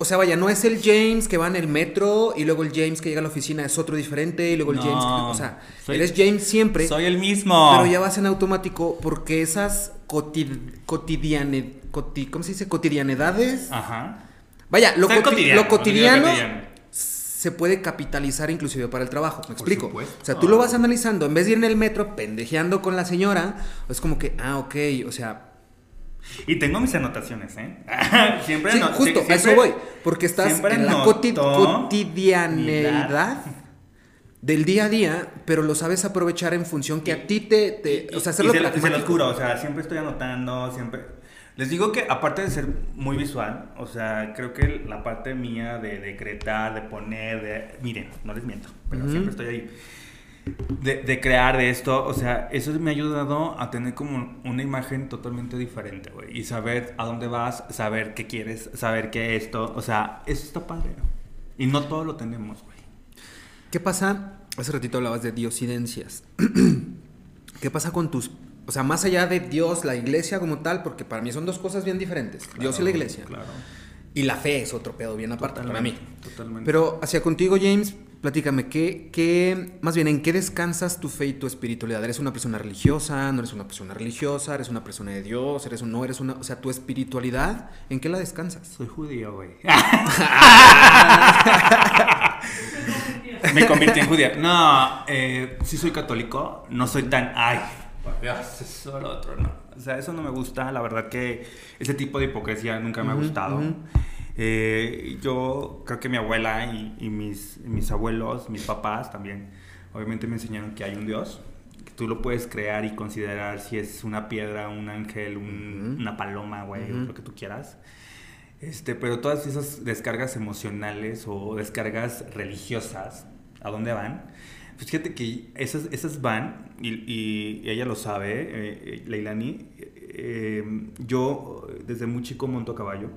o sea, vaya, no es el James que va en el metro y luego el James que llega a la oficina es otro diferente y luego el James que, o sea, eres James siempre. Soy el mismo. Pero ya vas en automático porque esas cotid, cotidiane, ¿cómo se dice? Cotidianidades. Ajá. Vaya, lo, cotidiano, lo cotidiano, se puede capitalizar inclusive para el trabajo, ¿me explico? O sea, tú lo vas analizando, en vez de ir en el metro pendejeando con la señora, es como que, ah, ok, o sea, y tengo mis anotaciones, ¿eh? siempre sí, justo, a eso voy. Porque estás en la cotidianidad del día a día, pero lo sabes aprovechar en función que a ti te... o sea, hacerlo y se, se lo juro, o sea, siempre estoy anotando, siempre... Les digo que aparte de ser muy visual, o sea, creo que la parte mía de decretar, de poner, de... Miren, no les miento, pero siempre estoy ahí de, crear de esto, o sea, eso me ha ayudado a tener como una imagen totalmente diferente, güey. Y saber a dónde vas, saber qué quieres, saber qué esto, o sea, eso está padre. Y no todo lo tenemos, güey. ¿Qué pasa? Hace ratito hablabas de diosidencias. ¿Qué pasa con tus... O sea, más allá de Dios, la iglesia como tal, porque para mí son dos cosas bien diferentes. Dios y la iglesia. Claro. Y la fe es otro pedo bien aparte para mí. Totalmente. Pero hacia contigo, James, Platícame, ¿qué, ¿qué, más bien, en qué descansas tu fe y tu espiritualidad? ¿Eres una persona religiosa? ¿No eres una persona religiosa? ¿Eres una persona de Dios? ¿Eres un, no eres una, o sea, tu espiritualidad, ¿en qué la descansas? Soy judío, güey. Me convertí en judía. No, eh, sí soy católico, no soy tan, ay, por Dios, eso lo otro, no. O sea, eso no me gusta, la verdad que ese tipo de hipocresía nunca me ha gustado. Eh, yo creo que mi abuela y, mis, mis, abuelos, mis papás también, obviamente me enseñaron que hay un Dios, que tú lo puedes crear y considerar si es una piedra, un ángel, una paloma, güey, lo que tú quieras. Este, pero todas esas descargas emocionales o descargas religiosas, ¿a dónde van? Pues fíjate que esas, esas van, y, ella lo sabe, eh, eh Leilani, eh, yo desde muy chico monto a caballo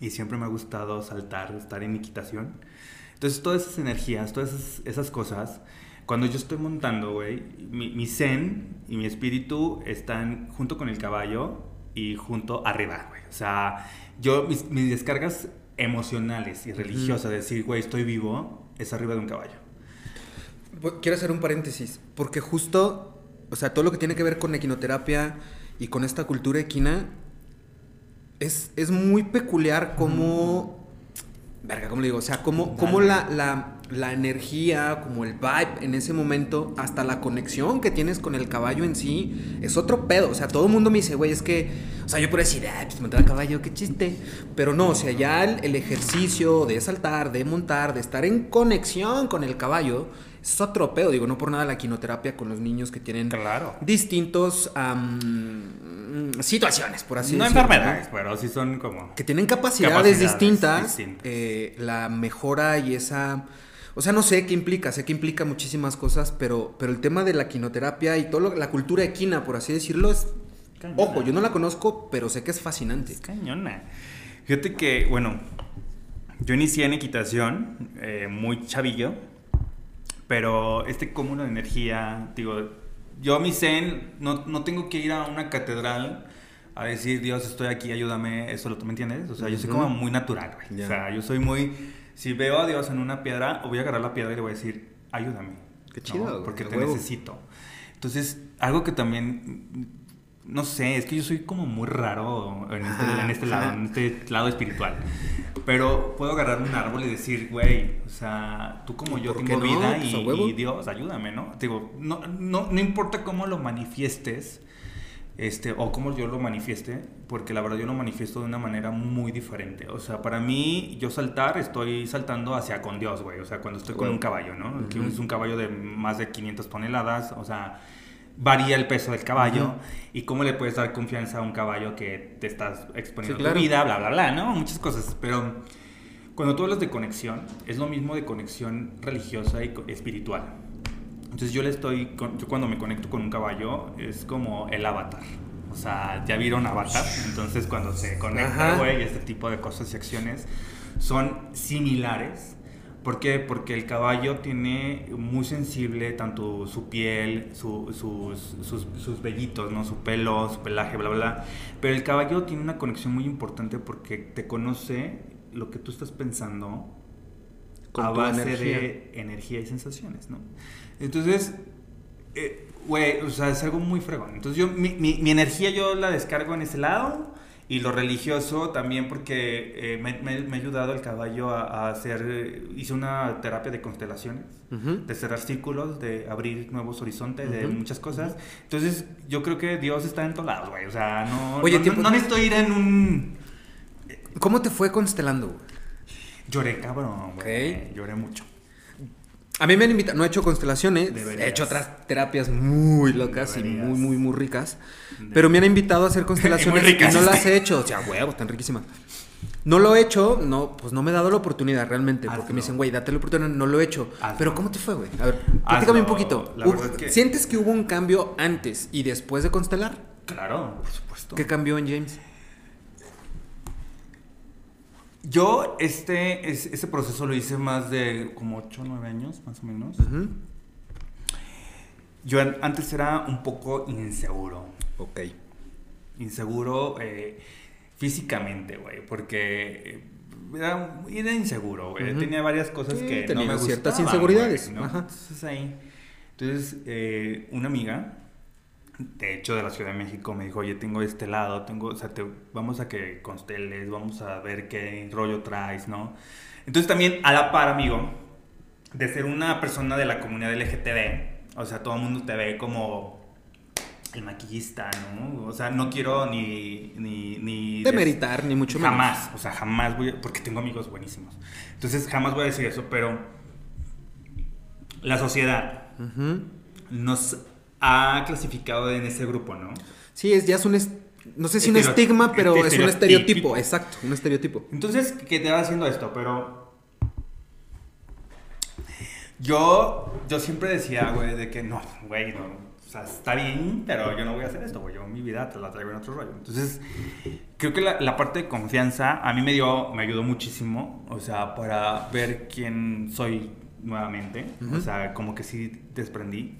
y siempre me ha gustado saltar, estar en equitación. Entonces todas esas energías, todas esas, cosas, Cuando yo estoy montando, güey, mi, mi zen y mi espíritu están junto con el caballo y junto arriba, güey. O sea, yo, mis, mis descargas emocionales y religiosas, de decir, güey, estoy vivo, es arriba de un caballo. Quiero hacer un paréntesis, porque justo, o sea, todo lo que tiene que ver con equinoterapia y con esta cultura equina, es, es muy peculiar como... Verga, ¿cómo le digo? O sea, como, como la, la, la, energía, como el vibe en ese momento, hasta la conexión que tienes con el caballo en sí, es otro pedo. O sea, todo el mundo me dice, güey, es que, o sea, yo puedo decir, ah, pues montar a caballo, qué chiste. Pero no, o sea, ya el, el ejercicio de saltar, de montar, de estar en conexión con el caballo, es otro pedo. Digo, no por nada la quinoterapia con los niños que tienen claro. distintos um, situaciones, por así no decirlo. No enfermedades, pero sí son como... Que tienen capacidades, capacidades distintas. distintas. Eh, la mejora y esa... O sea, no sé qué implica, sé que implica muchísimas cosas, pero, pero el tema de la quinoterapia y toda la cultura equina, por así decirlo, es... Cañona. Ojo, yo no la conozco, pero sé que es fascinante. Es cañona. Fíjate que, bueno, yo inicié en equitación eh, muy chavillo pero este cúmulo de energía, digo, yo mi zen, no, no tengo que ir a una catedral a decir, Dios, estoy aquí, ayúdame, eso lo tú me entiendes. O sea, yo soy como muy natural, güey. Yeah. O sea, yo soy muy, si veo a Dios en una piedra, voy a agarrar la piedra y le voy a decir, ayúdame. Qué chido. ¿no? Porque te huevo. necesito. Entonces, algo que también, no sé, es que yo soy como muy raro en este, en este lado, en este lado espiritual. Pero puedo agarrar un árbol y decir, güey, o sea, tú como yo tengo no? vida y, pues y, Dios, ayúdame, ¿no? Digo, no, no, no importa cómo lo manifiestes, este, o cómo yo lo manifieste, porque la verdad yo lo manifiesto de una manera muy diferente. O sea, para mí, yo saltar, estoy saltando hacia con Dios, güey. O sea, cuando estoy con un caballo, ¿no? Uh -huh. Es un caballo de más de 500 toneladas, o sea varía el peso del caballo uh -huh. y cómo le puedes dar confianza a un caballo que te estás exponiendo sí, claro. tu vida, bla, bla, bla, ¿no? Muchas cosas. Pero cuando tú hablas de conexión, es lo mismo de conexión religiosa y espiritual. Entonces yo le estoy, yo cuando me conecto con un caballo es como el avatar. O sea, ya vieron Avatar, entonces cuando se conecta, güey, este tipo de cosas y acciones son similares ¿Por qué? Porque el caballo tiene muy sensible tanto su piel, su, sus, sus, sus, vellitos, ¿no? su pelo, su pelaje, bla, bla. Pero el caballo tiene una conexión muy importante porque te conoce lo que tú estás pensando Con a base energía. de energía y sensaciones, ¿no? Entonces, güey, eh, o sea, es algo muy fregón. Entonces, yo, mi, mi, mi energía yo la descargo en ese lado y lo religioso también porque eh, me, me, me, ha ayudado el caballo a, a, hacer, hice una terapia de constelaciones, uh -huh. de cerrar círculos, de abrir nuevos horizontes, uh -huh. de muchas cosas. Entonces yo creo que Dios está en todos lados, güey. O sea, no, Oye, no, tiempo, no, necesito ir en un... ¿Cómo te fue constelando? Lloré, cabrón, güey. Okay. Lloré mucho. A mí me han invitado, no he hecho constelaciones, Deberías. he hecho otras terapias muy locas Deberías. y muy, muy, muy ricas. Deberías. Pero me han invitado a hacer constelaciones y, y no las he hecho. O sea, huevos, están riquísimas. No lo he hecho, no, pues no me he dado la oportunidad realmente. Hazlo. Porque me dicen, güey, date la oportunidad, no lo he hecho. Hazlo. Pero ¿cómo te fue, güey? A ver, platícame un poquito. Es que... ¿Sientes que hubo un cambio antes y después de constelar? Claro, por supuesto. ¿Qué cambió en James? Yo este, este proceso lo hice más de como 8 o 9 años, más o menos. Uh -huh. Yo antes era un poco inseguro. Ok. Inseguro eh, físicamente, güey, porque era, era inseguro, güey. Uh -huh. Tenía varias cosas sí, que no me gustaban. ciertas inseguridades. ¿no? Entonces ahí. Entonces, eh, una amiga de hecho de la Ciudad de México me dijo, oye, tengo este lado, tengo, o sea, te, vamos a que consteles, vamos a ver qué rollo traes, ¿no? Entonces también a la par, amigo, de ser una persona de la comunidad LGTB, o sea, todo el mundo te ve como el maquillista, ¿no? O sea, no quiero ni... ni, ni Demeritar, ni mucho menos. Jamás, o sea, jamás voy a, porque tengo amigos buenísimos. Entonces, jamás voy a decir eso, pero la sociedad uh -huh. nos ha clasificado en ese grupo, ¿no? Sí, es, ya es un... No sé si un estigma, pero es un estereotipo. Exacto, un estereotipo. Entonces, ¿qué te va haciendo esto? Pero... Yo, yo siempre decía, güey, de que no, güey, no, o sea, está bien, pero yo no voy a hacer esto, güey. Yo mi vida te la traigo en otro rollo. Entonces, creo que la, la, parte de confianza a mí me dio, me ayudó muchísimo. O sea, para ver quién soy nuevamente. O sea, como que sí desprendí.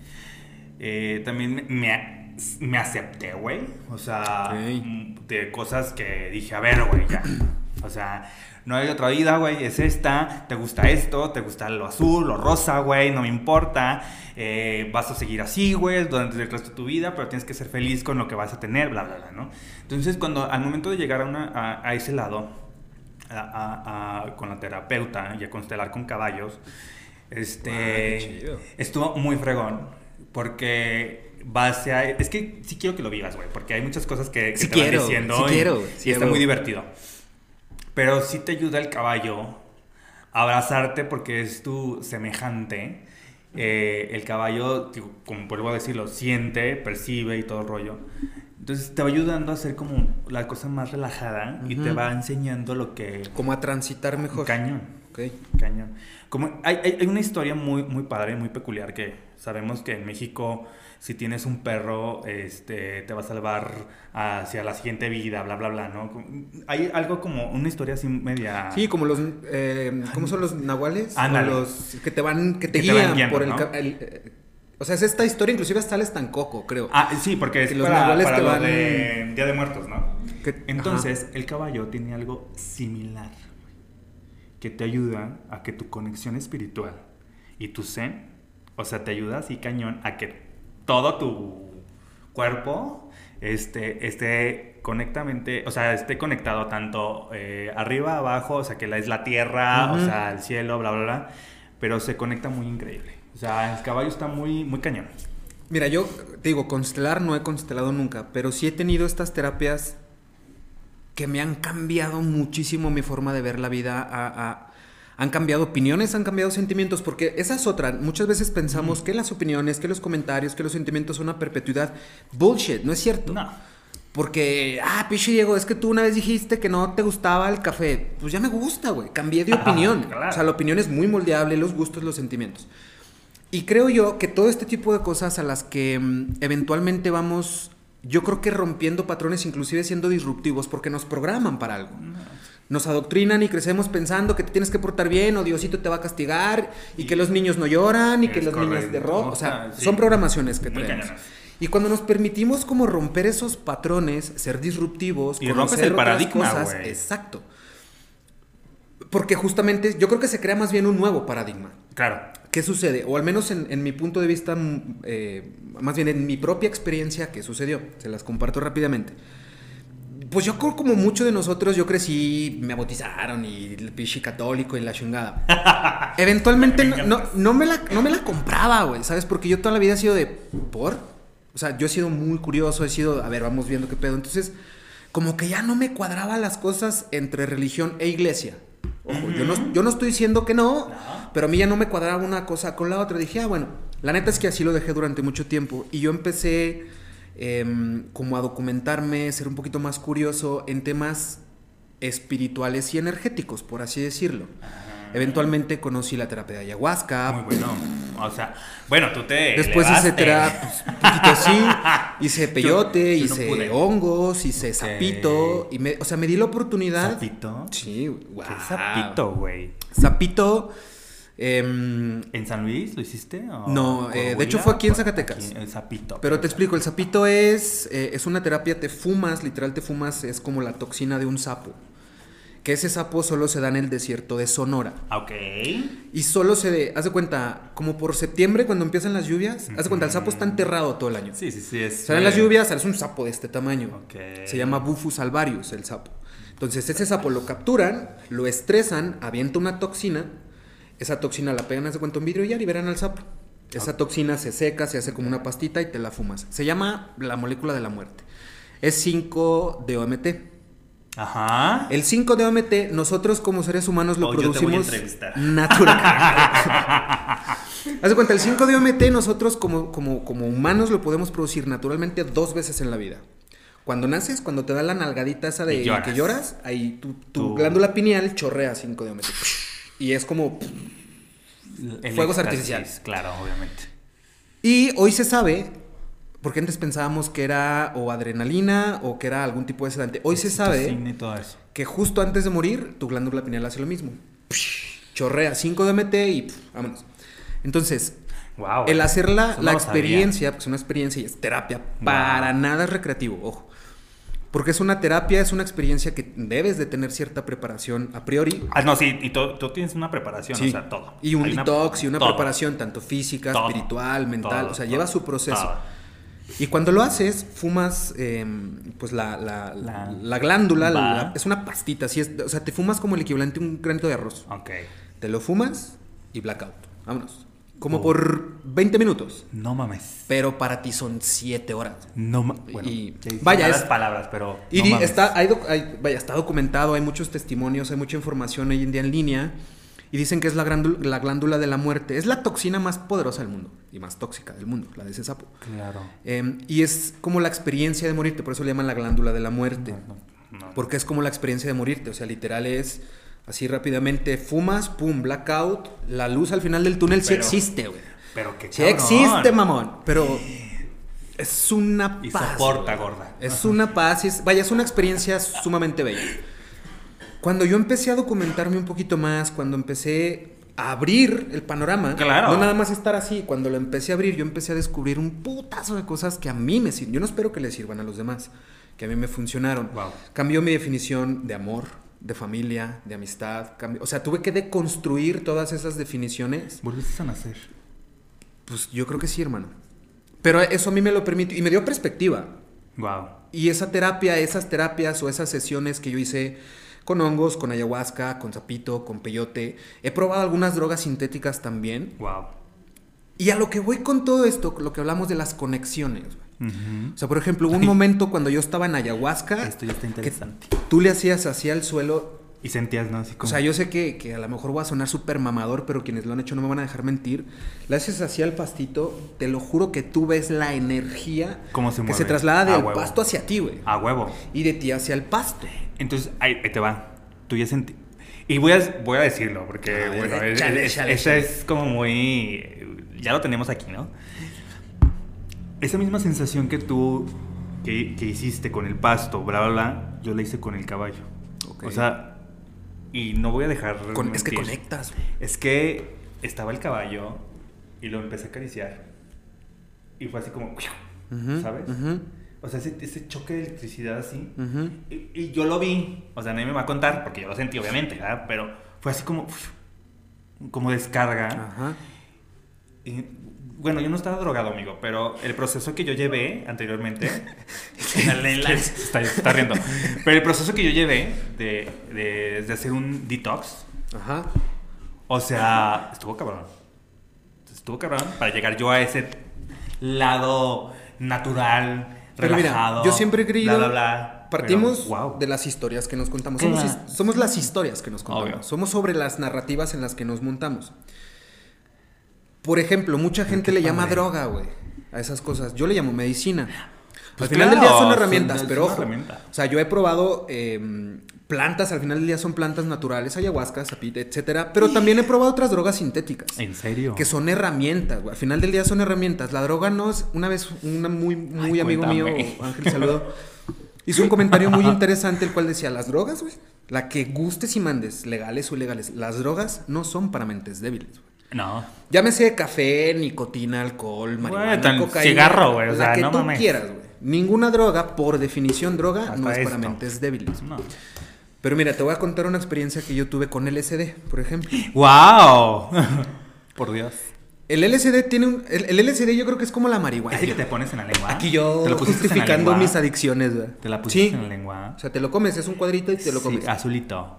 Eh, también me, me acepté, güey. O sea, de cosas que dije, a ver, güey, ya. O sea, no hay otra vida, güey, es esta, te gusta esto, te gusta lo azul, lo rosa, güey, no me importa, eh, vas a seguir así, güey, durante el resto de tu vida, pero tienes que ser feliz con lo que vas a tener, bla, bla, bla, ¿no? Entonces, cuando al momento de llegar a, una, a, ese lado, a, con la terapeuta y a constelar con caballos, este, estuvo muy fregón, porque base a... Es que sí quiero que lo vivas, güey, porque hay muchas cosas que, que te van diciendo. Sí quiero, sí está muy divertido. Pero sí te ayuda el caballo a abrazarte porque es tu semejante. Eh, el caballo, como vuelvo a decirlo, siente, percibe y todo el rollo. Entonces te va ayudando a hacer como la cosa más relajada y te va enseñando lo que... Como a transitar mejor. Cañón. Ok. Cañón. Como, hay, hay, una historia muy, muy padre, muy peculiar que sabemos que en México si tienes un perro, este, te va a salvar hacia la siguiente vida, bla, bla, bla, ¿no? Hay algo como una historia así media... Sí, como los... Eh, ¿Cómo son los nahuales? los que te van, que te guían por el... Eh, o sea, es esta historia, inclusive hasta el coco, creo. Ah, sí, porque es los para, para te van... de Día de Muertos, ¿no? Entonces, el caballo tiene algo similar, que te ayuda a que tu conexión espiritual y tu zen, o sea, te ayuda así cañón a que todo tu cuerpo este, esté conectamente, o sea, esté conectado tanto eh, arriba, abajo, o sea, que la, es la tierra, o sea, el cielo, bla, bla, bla, pero se conecta muy increíble. O sea, el caballo está muy, muy cañón. Mira, yo te digo, constelar no he constelado nunca, pero sí he tenido estas terapias que me han cambiado muchísimo mi forma de ver la vida a han cambiado opiniones, han cambiado sentimientos, porque esa es otra. Muchas veces pensamos que las opiniones, que los comentarios, que los sentimientos son una perpetuidad. Bullshit, no es cierto. No. Porque, ah, piche Diego, es que tú una vez dijiste que no te gustaba el café. Pues ya me gusta, güey. Cambié de opinión. O sea, la opinión es muy moldeable, los gustos, los sentimientos. Y creo yo que todo este tipo de cosas a las que mm, eventualmente vamos, yo creo que rompiendo patrones, inclusive siendo disruptivos, porque nos programan para algo nos adoctrinan y crecemos pensando que te tienes que portar bien o Diosito te va a castigar y, que los niños no lloran y que los niños de. O sea, son programaciones que tenemos. Y cuando nos permitimos como romper esos patrones, ser disruptivos, y rompes el paradigma, cosas, exacto. Porque justamente yo creo que se crea más bien un nuevo paradigma. Claro. ¿Qué sucede? O al menos en, mi punto de vista, mm, eh, más bien en mi propia experiencia, ¿qué sucedió? Se las comparto rápidamente pues yo creo como muchos de nosotros, yo crecí, me bautizaron y el pichi católico y la chingada. Eventualmente no, no, me la, no me la compraba, güey, ¿sabes? Porque yo toda la vida he sido de, ¿por? O sea, yo he sido muy curioso, he sido, a ver, vamos viendo qué pedo. Entonces, como que ya no me cuadraba las cosas entre religión e iglesia. Ojo, yo, no, yo no estoy diciendo que no, pero a mí ya no me cuadraba una cosa con la otra. Dije, ah, bueno, la neta es que así lo dejé durante mucho tiempo. Y yo empecé Em, como a documentarme, ser un poquito más curioso en temas espirituales y energéticos, por así decirlo. Eventualmente conocí la terapia de ayahuasca. Muy bueno. O sea, bueno, tú te. Después hice terapia, pues, un poquito así. Hice peyote, hice hongos, hice sapito. Y me, o sea, me di la oportunidad. ¿Sapito? Sí, wow. ¿Qué sapito, güey? Sapito Em, ¿En San Luis lo hiciste? no, eh, de hecho fue aquí en Zacatecas. el sapito. Pero te explico, el sapito es, eh, es una terapia, te fumas, literal te fumas, es como la toxina de un sapo. Que ese sapo solo se da en el desierto de Sonora. Ok. Y solo se, de, haz de cuenta, como por septiembre cuando empiezan las lluvias, haz de cuenta, el sapo está enterrado todo el año. Sí, sí, sí. Es, Salen las lluvias, es un sapo de este tamaño. Se llama Bufus alvarius el sapo. Entonces ese sapo lo capturan, lo estresan, avienta una toxina esa toxina la pegan, hace cuenta, un vidrio y ya liberan al sapo. Esa toxina se seca, se hace como una pastita y te la fumas. Se llama la molécula de la muerte. Es 5-DOMT. Ajá. El 5-DOMT, nosotros como seres humanos lo producimos natural. Haz de cuenta, el 5-DOMT nosotros como, como, como humanos lo podemos producir naturalmente dos veces en la vida. Cuando naces, cuando te da la nalgadita esa de que lloras, ahí tu, glándula pineal chorrea 5-DOMT. Y es como fuegos artificiales. Claro, obviamente. Y hoy se sabe, porque antes pensábamos que era o adrenalina o que era algún tipo de sedante. Hoy se sabe que justo antes de morir, tu glándula pineal hace lo mismo. Chorrea 5 DMT y vámonos. Entonces, Wow. el hacer la, no experiencia, porque es una experiencia y es terapia, para nada es recreativo, ojo. Porque es una terapia, es una experiencia que debes de tener cierta preparación a priori. Ah, no, sí, y tú, tienes una preparación, Sí. o sea, todo. Y un Hay una- detox y una todo. preparación tanto física, Todo. espiritual, mental. Todo, o sea, lleva su proceso. todo. Y cuando lo haces, fumas, eh, pues la, la, La- la glándula, la- es una pastita, así es, o sea, te fumas como el equivalente a un granito de arroz. Ok. Te lo fumas y blackout. Vámonos. Como Oh. por 20 minutos. No mames. Pero para ti son 7 horas. No mames. Bueno, Y- vaya, es- palabras, pero. Y no mames. está, hay hay- vaya, está documentado, hay muchos testimonios, hay mucha información hoy en día en línea. Y dicen que es la, glándula- la glándula de la muerte. Es la toxina más poderosa del mundo y más tóxica del mundo, la de ese sapo. Claro. Eh, y es como la experiencia de morirte, por eso le llaman la glándula de la muerte. No, no. Porque es como la experiencia de morirte, o sea, literal es así rápidamente, fumas, pum, blackout, la luz al final del túnel sí existe, güey. Pero que Sí existe, mamón, pero es una Y paz. soporta, güey. gorda. Es una paz, y es- vaya, es una experiencia sumamente bella. Cuando yo empecé a documentarme un poquito más, cuando empecé a abrir el panorama, Claro. no nada más estar así, cuando lo empecé a abrir, yo empecé a descubrir un putazo de cosas que a mí me sirven. Yo no espero que le sirvan a los demás, que a mí me funcionaron. Wow. Cambió mi definición de amor, de familia, de amistad. o sea, tuve que deconstruir todas esas definiciones. Volviste a nacer. Pues yo creo que sí, hermano. Pero eso a mí me lo permitió y me dio perspectiva. Wow. Y esa terapia, esas terapias o esas sesiones que yo hice con hongos, con ayahuasca, con zapito, con peyote, he probado algunas drogas sintéticas también. Wow. Y a lo que voy con todo esto, lo que hablamos de las conexiones. O sea, por ejemplo, un momento cuando yo estaba en ayahuasca, Esto ya está interesante. tú le hacías así al suelo. Y sentías, ¿no? Así O como. sea, yo sé que, que a lo mejor voy a sonar súper mamador, pero quienes lo han hecho no me van a dejar mentir. Le haces así al pastito, te lo juro que tú ves la energía Cómo se que se traslada del pasto hacia ti, güey. A huevo. Y de ti hacia el pasto. Entonces, ahí, ahí te va. Tú ya sentí. Y voy a, voy a decirlo, porque, ver, bueno, es- esa es como muy. Ya lo tenemos aquí, ¿no? Esa misma sensación que tú que, que hiciste con el pasto, bla, bla, bla, yo la hice con el caballo. Ok. O sea, y no voy a dejar. Con- es que conectas. Es que estaba el caballo y lo empecé a acariciar. Y fue así como. ¿Sabes? O sea, ese, ese choque de electricidad así. Y, y yo lo vi, o sea, nadie me va a contar porque yo lo sentí, obviamente, ¿verdad? Pero fue así como, como descarga. Ajá. Y, bueno, yo no estaba drogado, amigo, pero el proceso que yo llevé anteriormente. está, está riendo. Pero el proceso que yo llevé de, de, de hacer un detox, Ajá. o sea, estuvo cabrón. Estuvo cabrón para llegar yo a ese lado natural, Pero mira, relajado. yo siempre he creído- Bla, bla, bla. Partimos Pero, wow. de las historias que nos contamos. Somos, somos las historias que nos contamos. Obvio. Somos sobre las narrativas en las que nos montamos. Por ejemplo, mucha gente le llama droga, güey, a esas cosas. Yo le llamo medicina. Pues al final del día son herramientas, pero ojo. herramienta. O sea, yo he probado eh, plantas, al final del día son plantas naturales, ayahuasca, zapite, etcétera. Pero también he probado otras drogas sintéticas. ¿En serio? Que son herramientas, güey. Al final del día son herramientas. La droga no es. Una vez, un muy, muy Ay, amigo cuéntame. mío, Ángel Saludo, hizo un comentario muy interesante, el cual decía: Las drogas, güey, la que gustes y mandes, legales o ilegales, las drogas no son para mentes débiles, güey. No. Llámese café, nicotina, alcohol, marihuana, tan- cocaína. cigarro, güey, o la sea, que no tú mames. quieras, güey. Ninguna droga, por definición, droga, Hasta no es para esto. mentes débiles. No. Pero mira, te voy a contar una experiencia que yo tuve con LSD, por ejemplo. ¡Wow! Por Dios. El LSD tiene un. El, el LSD yo creo que es como la marihuana. Así que te pones en la lengua. Aquí yo ¿Te lo pusiste en la justificando mis adicciones, güey. Te la pusiste Sí. en la lengua. O sea, te lo comes, es un cuadrito y te lo Sí, comes. azulito.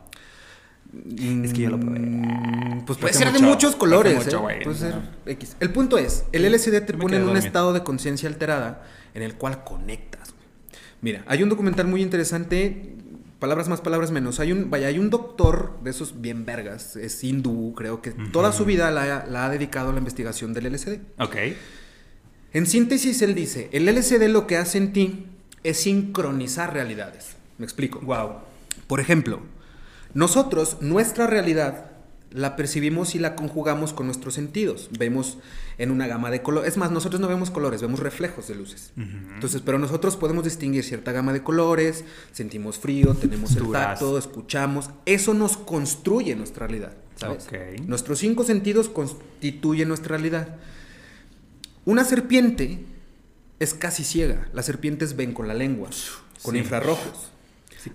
Es que yo lo probé. Mm, Pues puede ser de mucho, muchos colores, mucho, ¿eh? Puede ser X. El punto es, el LSD te pone en un estado de conciencia alterada en el cual conectas. Mira, hay un documental muy interesante, palabras más, palabras menos. Hay un, vaya, hay un doctor de esos bien vergas, es hindú, creo que toda su vida la, la ha dedicado a la investigación del LSD. Ok. En síntesis, él dice, el LSD lo que hace en ti es sincronizar realidades. Me explico. Wow. Por ejemplo, nosotros, nuestra realidad, la percibimos y la conjugamos con nuestros sentidos. Vemos en una gama de colores. Es más, nosotros no vemos colores, vemos reflejos de luces. Entonces, pero nosotros podemos distinguir cierta gama de colores, sentimos frío, tenemos el tacto, escuchamos. Eso nos construye nuestra realidad, ¿sabes? Nuestros cinco sentidos constituyen nuestra realidad. Una serpiente es casi ciega. Las serpientes ven con la lengua, con infrarrojos.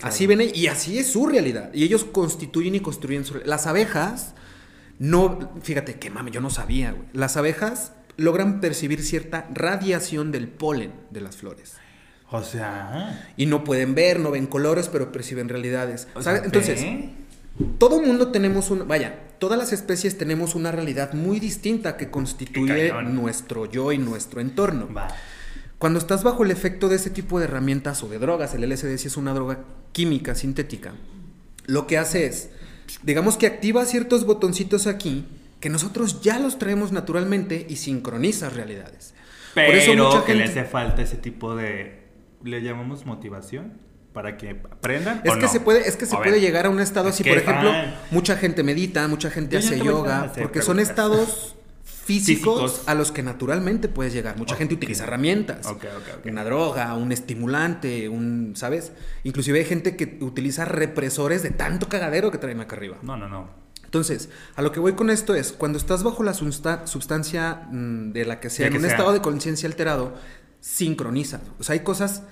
Así ven y así es su realidad. Y ellos constituyen y construyen su Las abejas no, fíjate que mami, yo no sabía, güey. Las abejas logran percibir cierta radiación del polen de las flores. O sea. Y no pueden ver, no ven colores, pero perciben realidades. Entonces, todo mundo tenemos un. Vaya, todas las especies tenemos una realidad muy distinta que constituye nuestro yo y nuestro entorno. Cuando estás bajo el efecto de ese tipo de herramientas o de drogas, el LSD sí es una droga química, sintética, lo que hace es, digamos que activa ciertos botoncitos aquí que nosotros ya los traemos naturalmente y sincroniza realidades. Pero Por eso mucha que le hace falta ese tipo de, le llamamos motivación para que aprendan. Es que se puede, es que se puede llegar a un estado así, por ejemplo, mucha gente medita, mucha gente hace yoga, porque son estados físicos, a los que naturalmente puedes llegar. Mucha gente utiliza herramientas. una droga, un estimulante, un, ¿sabes? Inclusive hay gente que utiliza represores de tanto cagadero que traen acá arriba. No, no, no. Entonces, a lo que voy con esto es, cuando estás bajo la sustancia mm, de la que sea, en un estado de conciencia alterado, sincroniza. O sea, hay cosas...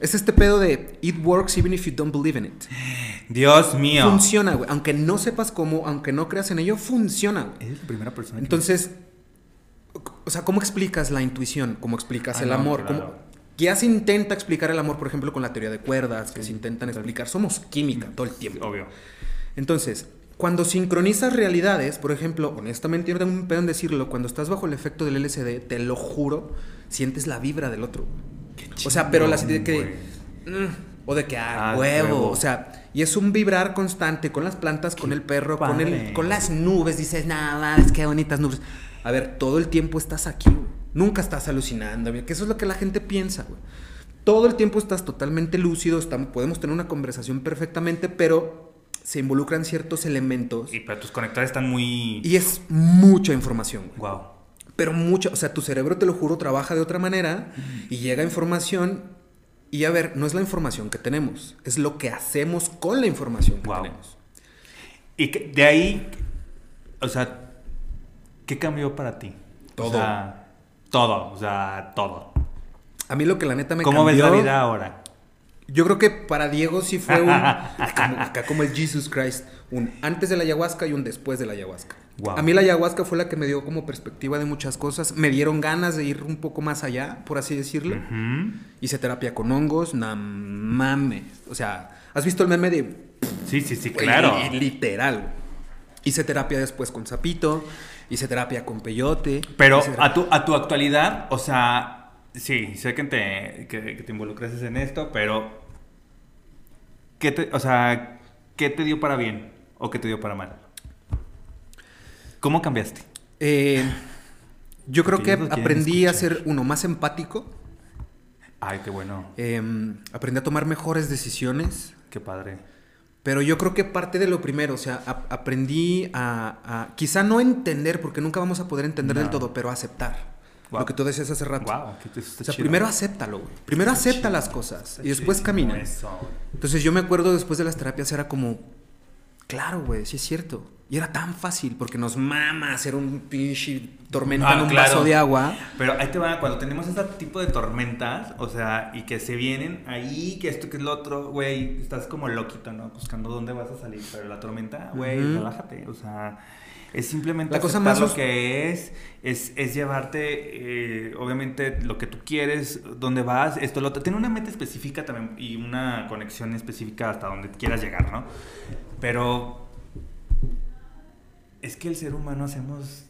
Es este pedo de it works even if you don't believe in it. Dios mío. Funciona, güey. Aunque no sepas cómo, aunque no creas en ello, funciona. Es la primera persona. Entonces, o sea, ¿cómo explicas la intuición? ¿Cómo explicas ah, el amor? Ya se intenta explicar el amor, por ejemplo, con la teoría de cuerdas, que se intentan explicar. Somos química todo el tiempo. Obvio. Entonces, cuando sincronizas realidades, por ejemplo, honestamente, yo tengo un pedo en decirlo, cuando estás bajo el efecto del LSD, te lo juro, sientes la vibra del otro. o sea, pero la de que. Mm, o de que, ah, ah huevo. O sea, y es un vibrar constante con las plantas, con el perro, con, el, con las nubes. Dices, nada, es que bonitas nubes. A ver, todo el tiempo estás aquí, güey. Nunca estás alucinando, que eso es lo que la gente piensa, güey. Todo el tiempo estás totalmente lúcido, podemos tener una conversación perfectamente, pero se involucran ciertos elementos. Y pero tus conectores están muy... Y es mucha información, güey. Wow. Pero mucha, o sea, tu cerebro, te lo juro, trabaja de otra manera y llega información y a ver, no es la información que tenemos, es lo que hacemos con la información que tenemos. Y de ahí, o sea, ¿Qué cambió para ti? Todo. O sea, todo, o sea, todo. A mí lo que la neta me cambió... ¿Cómo ves la vida ahora? Yo creo que para Diego sí fue un... acá como el Jesus Christ. Un antes de la ayahuasca y un después de la ayahuasca. A mí la ayahuasca fue la que me dio como perspectiva de muchas cosas. Me dieron ganas de ir un poco más allá, por así decirlo. Hice terapia con hongos, no mames. O sea, ¿has visto el meme de... Sí, sí, sí, claro. Literal. Hice terapia después con Zapito hice terapia con peyote. Pero a tu, a tu actualidad, o sea, sí, sé que te, que, te involucras en esto, pero ¿qué te, o sea, ¿qué te dio para bien o qué te dio para mal? ¿Cómo cambiaste? Eh, yo creo que aprendí a ser uno más empático. Ay, qué bueno. Em, aprendí a tomar mejores decisiones. Qué padre. Pero yo creo que parte de lo primero, o sea, aprendí a, quizá no entender, porque nunca vamos a poder entender del todo, pero aceptar. Lo que tú decías hace rato. o sea, primero acéptalo, güey. Primero acepta las cosas y después camina. Entonces yo me acuerdo después de las terapias era como, claro, güey, sí es cierto. Y era tan fácil porque nos mama hacer un pinche tormenta en un vaso de agua. Pero ahí te va, cuando tenemos este tipo de tormentas, o sea, y que se vienen ahí, que esto, que es lo otro, güey, estás como loquito, ¿no? Buscando dónde vas a salir. Pero la tormenta, güey, relájate, o sea. Es simplemente la cosa más lo que es, es, es llevarte, eh, obviamente, lo que tú quieres, dónde vas, esto, lo otro. Tiene una meta específica también y una conexión específica hasta donde quieras llegar, ¿no? Pero es que el ser humano hacemos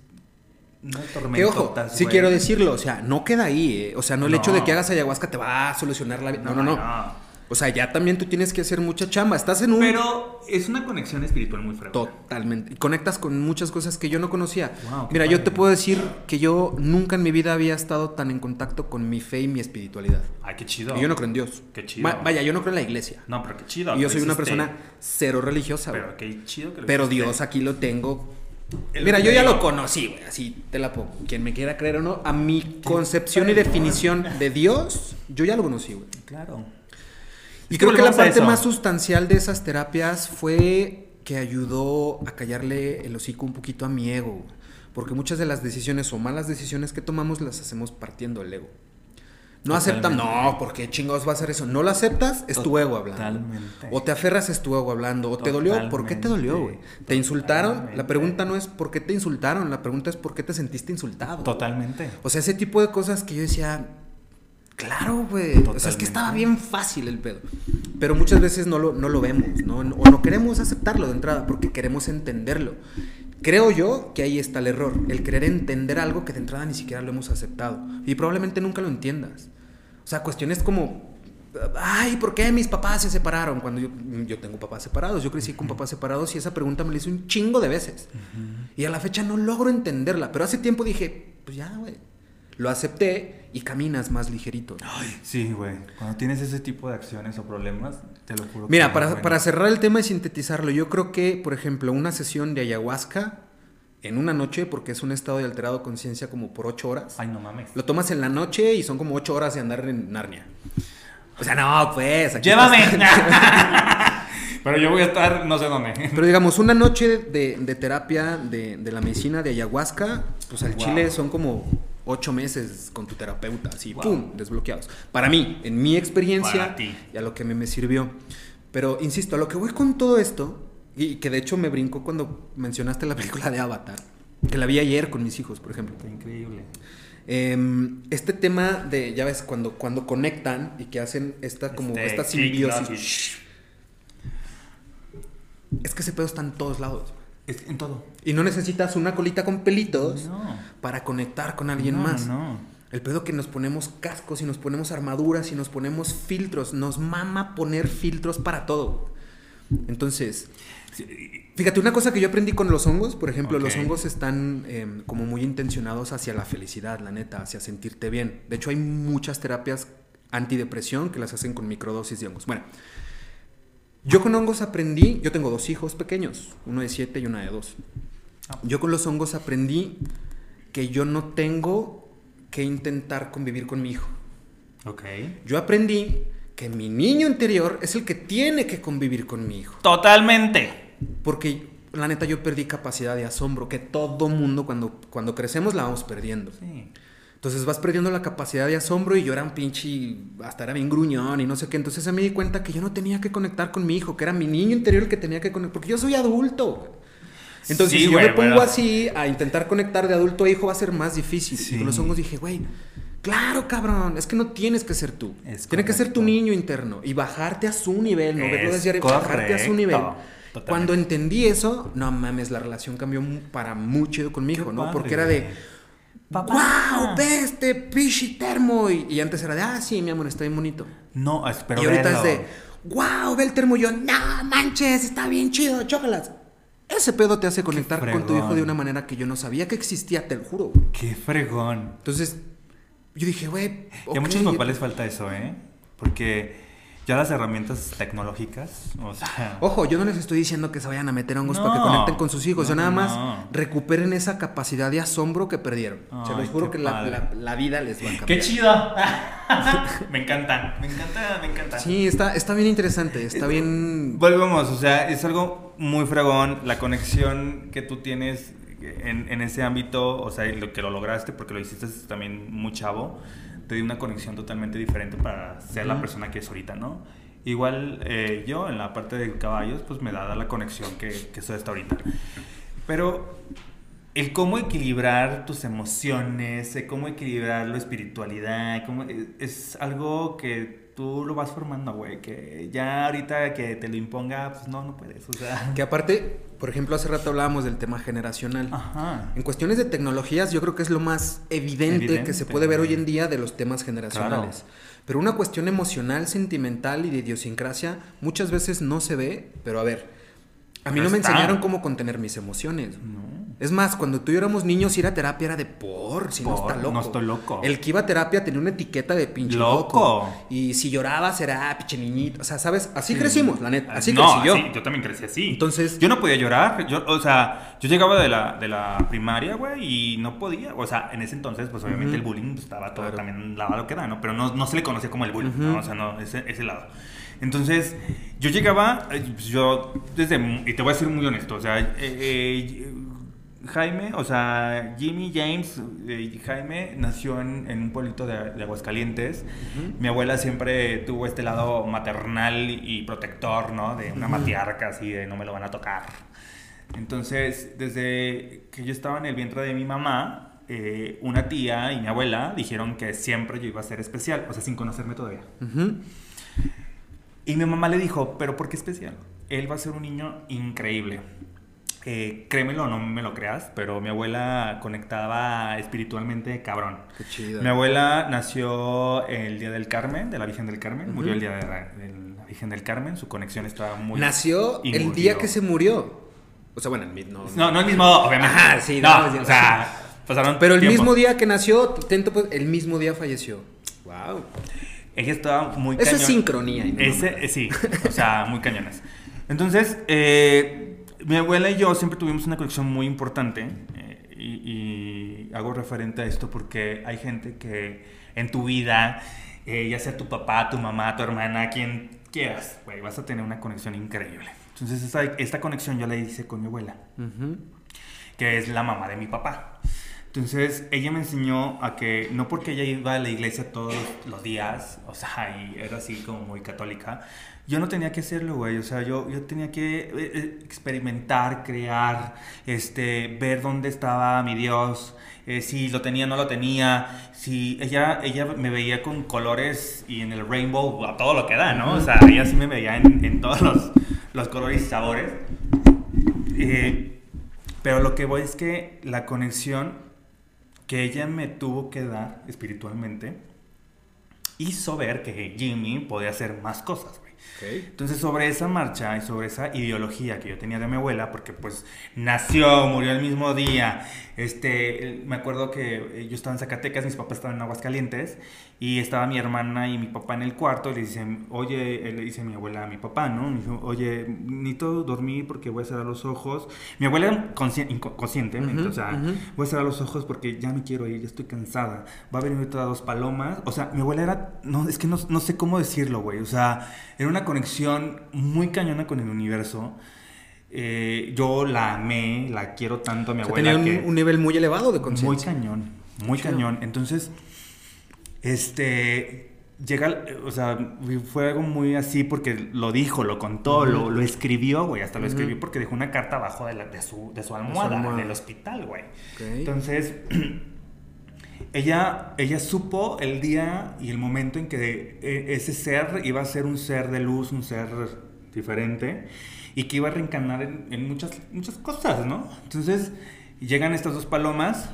una Que ojo, sí quiero decirlo, o sea, no queda ahí, eh. o sea, no el hecho de que hagas ayahuasca te va a solucionar la vida. No, no, no. O sea, ya también tú tienes que hacer mucha chamba. Estás en un. Pero es una conexión espiritual muy fuerte. Totalmente. Y conectas con muchas cosas que yo no conocía. Wow, Mira, yo te puedo decir que yo nunca en mi vida había estado tan en contacto con mi fe y mi espiritualidad. Ay, qué chido. Y yo no creo en Dios. Qué chido. Va- vaya, yo no creo en la iglesia. No, pero qué chido. y yo soy una persona cero religiosa. Pero qué chido que lo Pero. Dios aquí lo tengo. Mira, yo ya lo conocí, güey. Así te la pongo. Quien me quiera creer o no, a mi concepción y definición de Dios, yo ya lo conocí, güey. Claro. Y creo que la parte más sustancial de esas terapias fue que ayudó a callarle el hocico un poquito a mi ego. Porque muchas de las decisiones o malas decisiones que tomamos las hacemos partiendo el ego. No aceptan, no, ¿por qué chingados va a hacer eso? No lo aceptas, es tu ego hablando. Totalmente. O te aferras, es tu ego hablando. O te dolió, ¿por qué te dolió, güey? ¿Te insultaron? La pregunta no es ¿por qué te insultaron? La pregunta es ¿por qué te sentiste insultado? Totalmente. O sea, ese tipo de cosas que yo decía, claro, güey. O sea, es que estaba bien fácil el pedo. Pero muchas veces no lo, no lo vemos, ¿no? O no queremos aceptarlo de entrada porque queremos entenderlo. Creo yo que ahí está el error, el querer entender algo que de entrada ni siquiera lo hemos aceptado. Y probablemente nunca lo entiendas. O sea, cuestiones como, ay, ¿por qué mis papás se separaron? Cuando yo, yo tengo papás separados, yo crecí con papás separados y esa pregunta me la hice un chingo de veces. Y a la fecha no logro entenderla, pero hace tiempo dije, pues ya, güey. Lo acepté y caminas más ligerito. Sí, güey. Cuando tienes ese tipo de acciones o problemas, te lo juro. Mira, para, bueno. para cerrar el tema y sintetizarlo, yo creo que, por ejemplo, una sesión de ayahuasca en una noche, porque es un estado de alterado conciencia como por ocho horas, Ay, no mames. lo tomas en la noche y son como ocho horas de andar en Narnia. O sea, no, pues. aquí ¡Llévame! Pero yo voy a estar no sé dónde. Pero digamos, una noche de, de terapia de, de la medicina de ayahuasca, pues al Wow. chile son como ocho meses con tu terapeuta, así, Wow. ¡pum!, desbloqueados. Para mí, en mi experiencia y a lo que me, me sirvió. Pero, insisto, a lo que voy con todo esto, y que de hecho me brincó cuando mencionaste la película de Avatar, que la vi ayer con mis hijos, por ejemplo. Está increíble. Em, este tema de, ya ves, cuando, cuando conectan y que hacen esta como Este, esta simbiosis. Es que ese pedo está en todos lados. Es en todo. Y no necesitas una colita con pelitos No. para conectar con alguien No, más. No. El pedo que nos ponemos cascos y nos ponemos armaduras y nos ponemos filtros. Nos mama poner filtros para todo. Entonces, fíjate, una cosa que yo aprendí con los hongos, por ejemplo, los hongos están em, como muy intencionados hacia la felicidad, la neta, hacia sentirte bien. De hecho, hay muchas terapias antidepresión que las hacen con microdosis de hongos. Bueno, yo con hongos aprendí, yo tengo dos hijos pequeños, uno de siete y una de dos. Ah. Yo con los hongos aprendí que yo no tengo que intentar convivir con mi hijo. Ok. Yo aprendí que mi niño interior es el que tiene que convivir con mi hijo. Totalmente. Porque la neta yo perdí capacidad de asombro, que todo mundo cuando, cuando crecemos la vamos perdiendo. Sí. Entonces vas perdiendo la capacidad de asombro y yo era un pinche, hasta era bien gruñón y no sé qué. Entonces me di cuenta que yo no tenía que conectar con mi hijo, que era mi niño interior el que tenía que conectar, porque yo soy adulto. Entonces Sí, si yo me pongo bueno. así a intentar conectar de adulto a hijo va a ser más difícil. Sí. Y con los hongos dije, güey, claro cabrón, es que no tienes que ser tú. Es Tiene que ser tu niño interno y bajarte a su nivel, no verlo Es desde arriba, bajarte a su nivel. Totalmente. Cuando entendí eso, no mames, la relación cambió para muy chido con mi hijo, Qué ¿no? padre, Porque era de, Papá. ¡Wow! ¡Ve este pichi termo! Y, y antes era de, ah, sí, mi amor, está bien bonito. No, espero y ahorita verlo. es de, ¡Wow! Ve el termo. Y yo, ¡No manches! Está bien chido, chócalas. Ese pedo te hace conectar con tu hijo de una manera que yo no sabía que existía, te lo juro. güey. Qué fregón. Entonces, yo dije, güey. Y a muchos papás les falta eso, ¿eh? Porque ya las herramientas tecnológicas, o sea... Ojo, yo no les estoy diciendo que se vayan a meter hongos No. para que conecten con sus hijos. No, yo nada más no. recuperen esa capacidad de asombro que perdieron. Se Ay, los juro que la, la- la vida les va a cambiar. ¡Qué chido! me encanta, me encanta, me encanta. Sí, está, está bien interesante. Está bien. Volvemos, o sea, es algo muy fregón, la conexión que tú tienes en, en ese ámbito, o sea, lo que lo lograste porque lo hiciste también muy chavo, te dio una conexión totalmente diferente para ser la persona que es ahorita, ¿no? Igual eh, yo en la parte de caballos, pues me da la conexión que, que soy hasta ahorita. Pero el cómo equilibrar tus emociones, el cómo equilibrar la espiritualidad, cómo, es, es algo que tú lo vas formando, güey, que ya ahorita que te lo imponga, pues no, no puedes, o sea. Que aparte, por ejemplo, hace rato hablábamos del tema generacional. Ajá. En cuestiones de tecnologías, yo creo que es lo más evidente, que se puede ver hoy en día de los temas generacionales. Pero una cuestión emocional, sentimental y de idiosincrasia muchas veces no se ve, pero a ver, a mí no me enseñaron cómo contener mis emociones. No. Es más, cuando tú y yo éramos niños, ir a terapia era de por, si no está loco. No estoy loco. El que iba a terapia tenía una etiqueta de pinche loco. Y si llorabas era pinche niñito. O sea, ¿sabes? Así crecimos, la neta. Así no, yo. yo también crecí así. Entonces. Yo no podía llorar. Yo, o sea, yo llegaba de la, de la primaria, güey, y no podía. O sea, en ese entonces, pues obviamente el bullying pues, estaba todo también lavado que da, ¿no? Pero no, no se le conocía como el bullying, ¿no? O sea, no, ese, ese lado. Entonces, yo llegaba, eh, pues, yo desde, y te voy a ser muy honesto, o sea, eh, eh, Jaime, o sea, Jimmy James eh, Jaime nació en, un pueblito de, Aguascalientes. Mi abuela siempre tuvo este lado maternal y protector, ¿no? De una matriarca así de no me lo van a tocar. Entonces, desde que yo estaba en el vientre de mi mamá, eh, una tía y mi abuela dijeron que siempre yo iba a ser especial, o sea, sin conocerme todavía. Y mi mamá le dijo, ¿pero por qué especial? Él va a ser un niño increíble eh, créemelo o no me lo creas, pero mi abuela conectaba espiritualmente cabrón. Qué chido. Mi abuela nació el día del Carmen, de la Virgen del Carmen, murió el día de la, Virgen del Carmen, su conexión estaba muy... Nació el día que se murió. O sea, bueno, el mismo... No, no el mismo, obviamente. Ajá, sí, no, o sea, pasaron Pero el mismo día que nació, pues, el mismo día falleció. Wow. Ella estaba muy Eso es sincronía. Ese, sí, o sea, muy cañones. Entonces, eh mi abuela y yo siempre tuvimos una conexión muy importante eh, y, hago referente a esto porque hay gente que en tu vida, eh, ya sea tu papá, tu mamá, tu hermana, quien quieras, vas a tener una conexión increíble. Entonces esta, conexión yo la hice con mi abuela, que es la mamá de mi papá. Entonces ella me enseñó a que no porque ella iba a la iglesia todos los días, o sea, y era así como muy católica, yo no tenía que hacerlo, güey. O sea, yo, yo tenía que eh, eh, experimentar, crear, este, ver dónde estaba mi Dios, eh, si lo tenía o no lo tenía, si ella, ella me veía con colores y en el rainbow a todo lo que da, ¿no? O sea, ella sí me veía en, todos los, los, colores y sabores. pero lo que voy es que la conexión que ella me tuvo que dar espiritualmente hizo ver que Jimmy podía hacer más cosas, entonces sobre esa marcha y sobre esa ideología que yo tenía de mi abuela, porque pues nació, murió el mismo día, este, me acuerdo que yo estaba en Zacatecas, mis papás estaban en Aguascalientes y estaba mi hermana y mi papá en el cuarto le dicen, oye, le dice mi abuela a mi papá, ¿no? Me dijo, oye, necesito dormir porque voy a cerrar los ojos. Mi abuela consciente, o sea, voy a cerrar los ojos porque ya me quiero ir, ya estoy cansada. Va a venir otra dos palomas. O sea, mi abuela era, no, es que no, no sé cómo decirlo, güey. O sea, era una conexión muy cañona con el universo. Eh, yo la amé, la quiero tanto a mi abuela. Tenía un, nivel muy elevado de conciencia. Muy cañón, muy cañón. Entonces, este, llega, o sea, fue algo muy así porque lo dijo, lo contó, lo, lo, escribió, güey, hasta lo escribió porque dejó una carta abajo de, la, de, su, de su almohada, en el hospital, güey. Entonces, ella, ella supo el día y el momento en que e, ese ser iba a ser un ser de luz, un ser diferente y que iba a reencarnar en, en muchas, muchas cosas, ¿no? Entonces, llegan estas dos palomas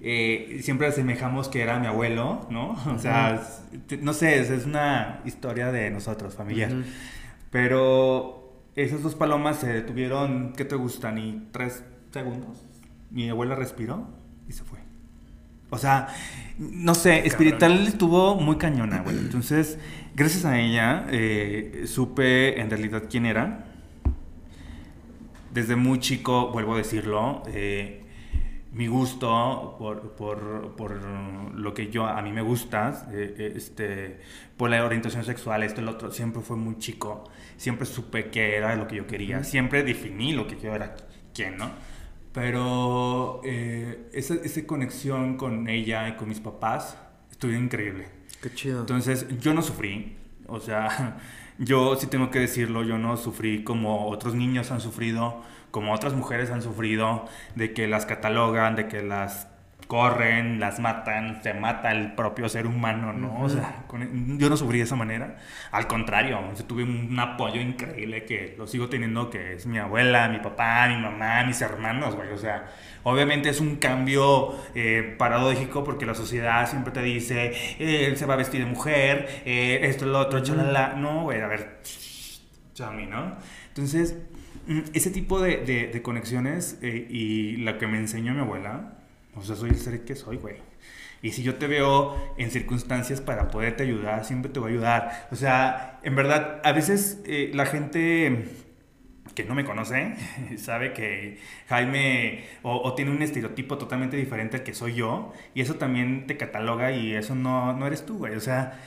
eh, siempre asemejamos que era mi abuelo, ¿no? O sea, no sé, es, una historia de nosotros, familiar. Pero esas dos palomas se detuvieron, ¿qué te gustan? Y tres segundos. Mi abuela respiró y se fue. O sea, no sé, espiritual estuvo muy cañona, güey. Entonces, gracias a ella, eh, supe en realidad quién era. Desde muy chico, vuelvo a decirlo, eh, mi gusto por, por, por, lo que yo a mí me gusta, eh, eh, este, por la orientación sexual, esto, el otro, siempre fue muy chico. Siempre supe qué era lo que yo quería. Siempre definí lo que yo era quién, ¿no? Pero eh, esa, esa, conexión con ella y con mis papás estuvo increíble. Qué chido. Entonces, yo no sufrí. O sea, yo sí tengo que decirlo, yo no sufrí como otros niños han sufrido como otras mujeres han sufrido, de que las catalogan, de que las corren, las matan, se mata el propio ser humano, ¿no? O sea, yo no sufrí de esa manera. Al contrario, tuve un apoyo increíble que lo sigo teniendo, que es mi abuela, mi papá, mi mamá, mis hermanos, güey. O sea, obviamente es un cambio eh, paradójico porque la sociedad siempre te dice, eh, él se va a vestir de mujer, eh, esto, lo otro, chalala. No, güey, a ver, chami, ¿no? Entonces, mm, ese tipo de, de, de conexiones y la que me enseñó mi abuela, o sea, soy el ser que soy, güey. Y si yo te veo en circunstancias para poderte ayudar, siempre te voy a ayudar. O sea, en verdad, a veces eh, la gente que no me conoce sabe que Jaime o, tiene un estereotipo totalmente diferente al que soy yo. Y eso también te cataloga y eso no, no eres tú, güey. O sea,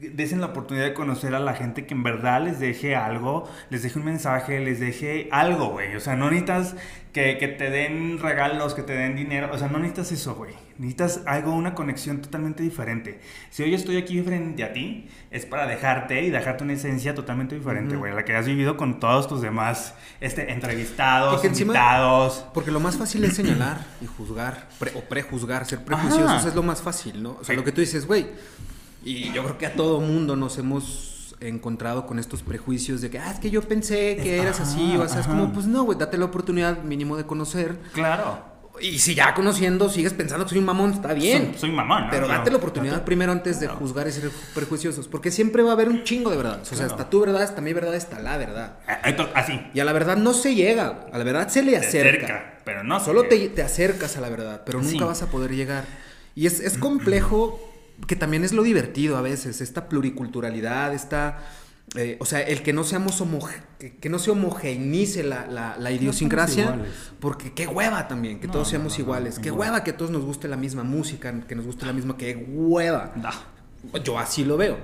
desen la oportunidad de conocer a la gente que en verdad les deje algo, les deje un mensaje, les deje algo, güey. O sea, no necesitas que, que, te den regalos, que te den dinero. O sea, no necesitas eso, güey. Necesitas algo, una conexión totalmente diferente. Si hoy estoy aquí frente a ti, es para dejarte y dejarte una esencia totalmente diferente, güey. La que has vivido con todos tus demás este, entrevistados, invitados. Porque lo más fácil es señalar y juzgar, o prejuzgar, ser prejuiciosos es lo más fácil, ¿no? O sea, lo que tú dices, güey y yo creo que a todo mundo nos hemos encontrado con estos prejuicios de que, ah, es que yo pensé que eras así, o sea, es como, pues no, güey, date la oportunidad mínimo de conocer. Claro. Y si ya conociendo sigues pensando que soy un mamón, está bien. Soy, mamón. Pero date la oportunidad primero antes de juzgar y ser prejuiciosos. Porque siempre va a haber un chingo de verdad. O sea, está tu verdad, está mi verdad, está la verdad. Eh, así. Y a la verdad no se llega. A la verdad se le acerca. pero no. Solo te, te, acercas a la verdad, pero nunca vas a poder llegar. Y es, es complejo que también es lo divertido a veces, esta pluriculturalidad, esta... Eh, o sea, el que no seamos que, no se homogeneice la, la, idiosincrasia, porque qué hueva también, que todos seamos iguales, qué hueva que todos nos guste la misma música, que nos guste la misma, qué hueva. Yo así lo veo.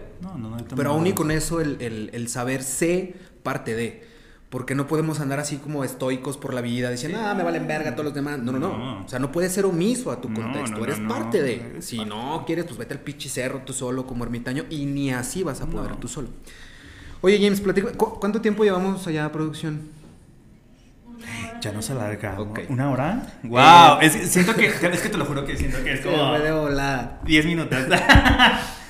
Pero aún y con eso el, el, el saber sé parte de. Porque no podemos andar así como estoicos por la vida, diciendo, ah, me valen verga todos los demás. No, no, no. O sea, no puedes ser omiso a tu contexto. Eres parte de. Si no quieres, pues vete al pinche cerro tú solo como ermitaño y ni así vas a poder tú solo. Oye, James, ¿cuánto tiempo llevamos allá a producción? Ya no se alarga. ¿Una hora? ¡Wow! Eh, siento que, es que te lo juro que siento que es como. Me de volar. 10 minutos.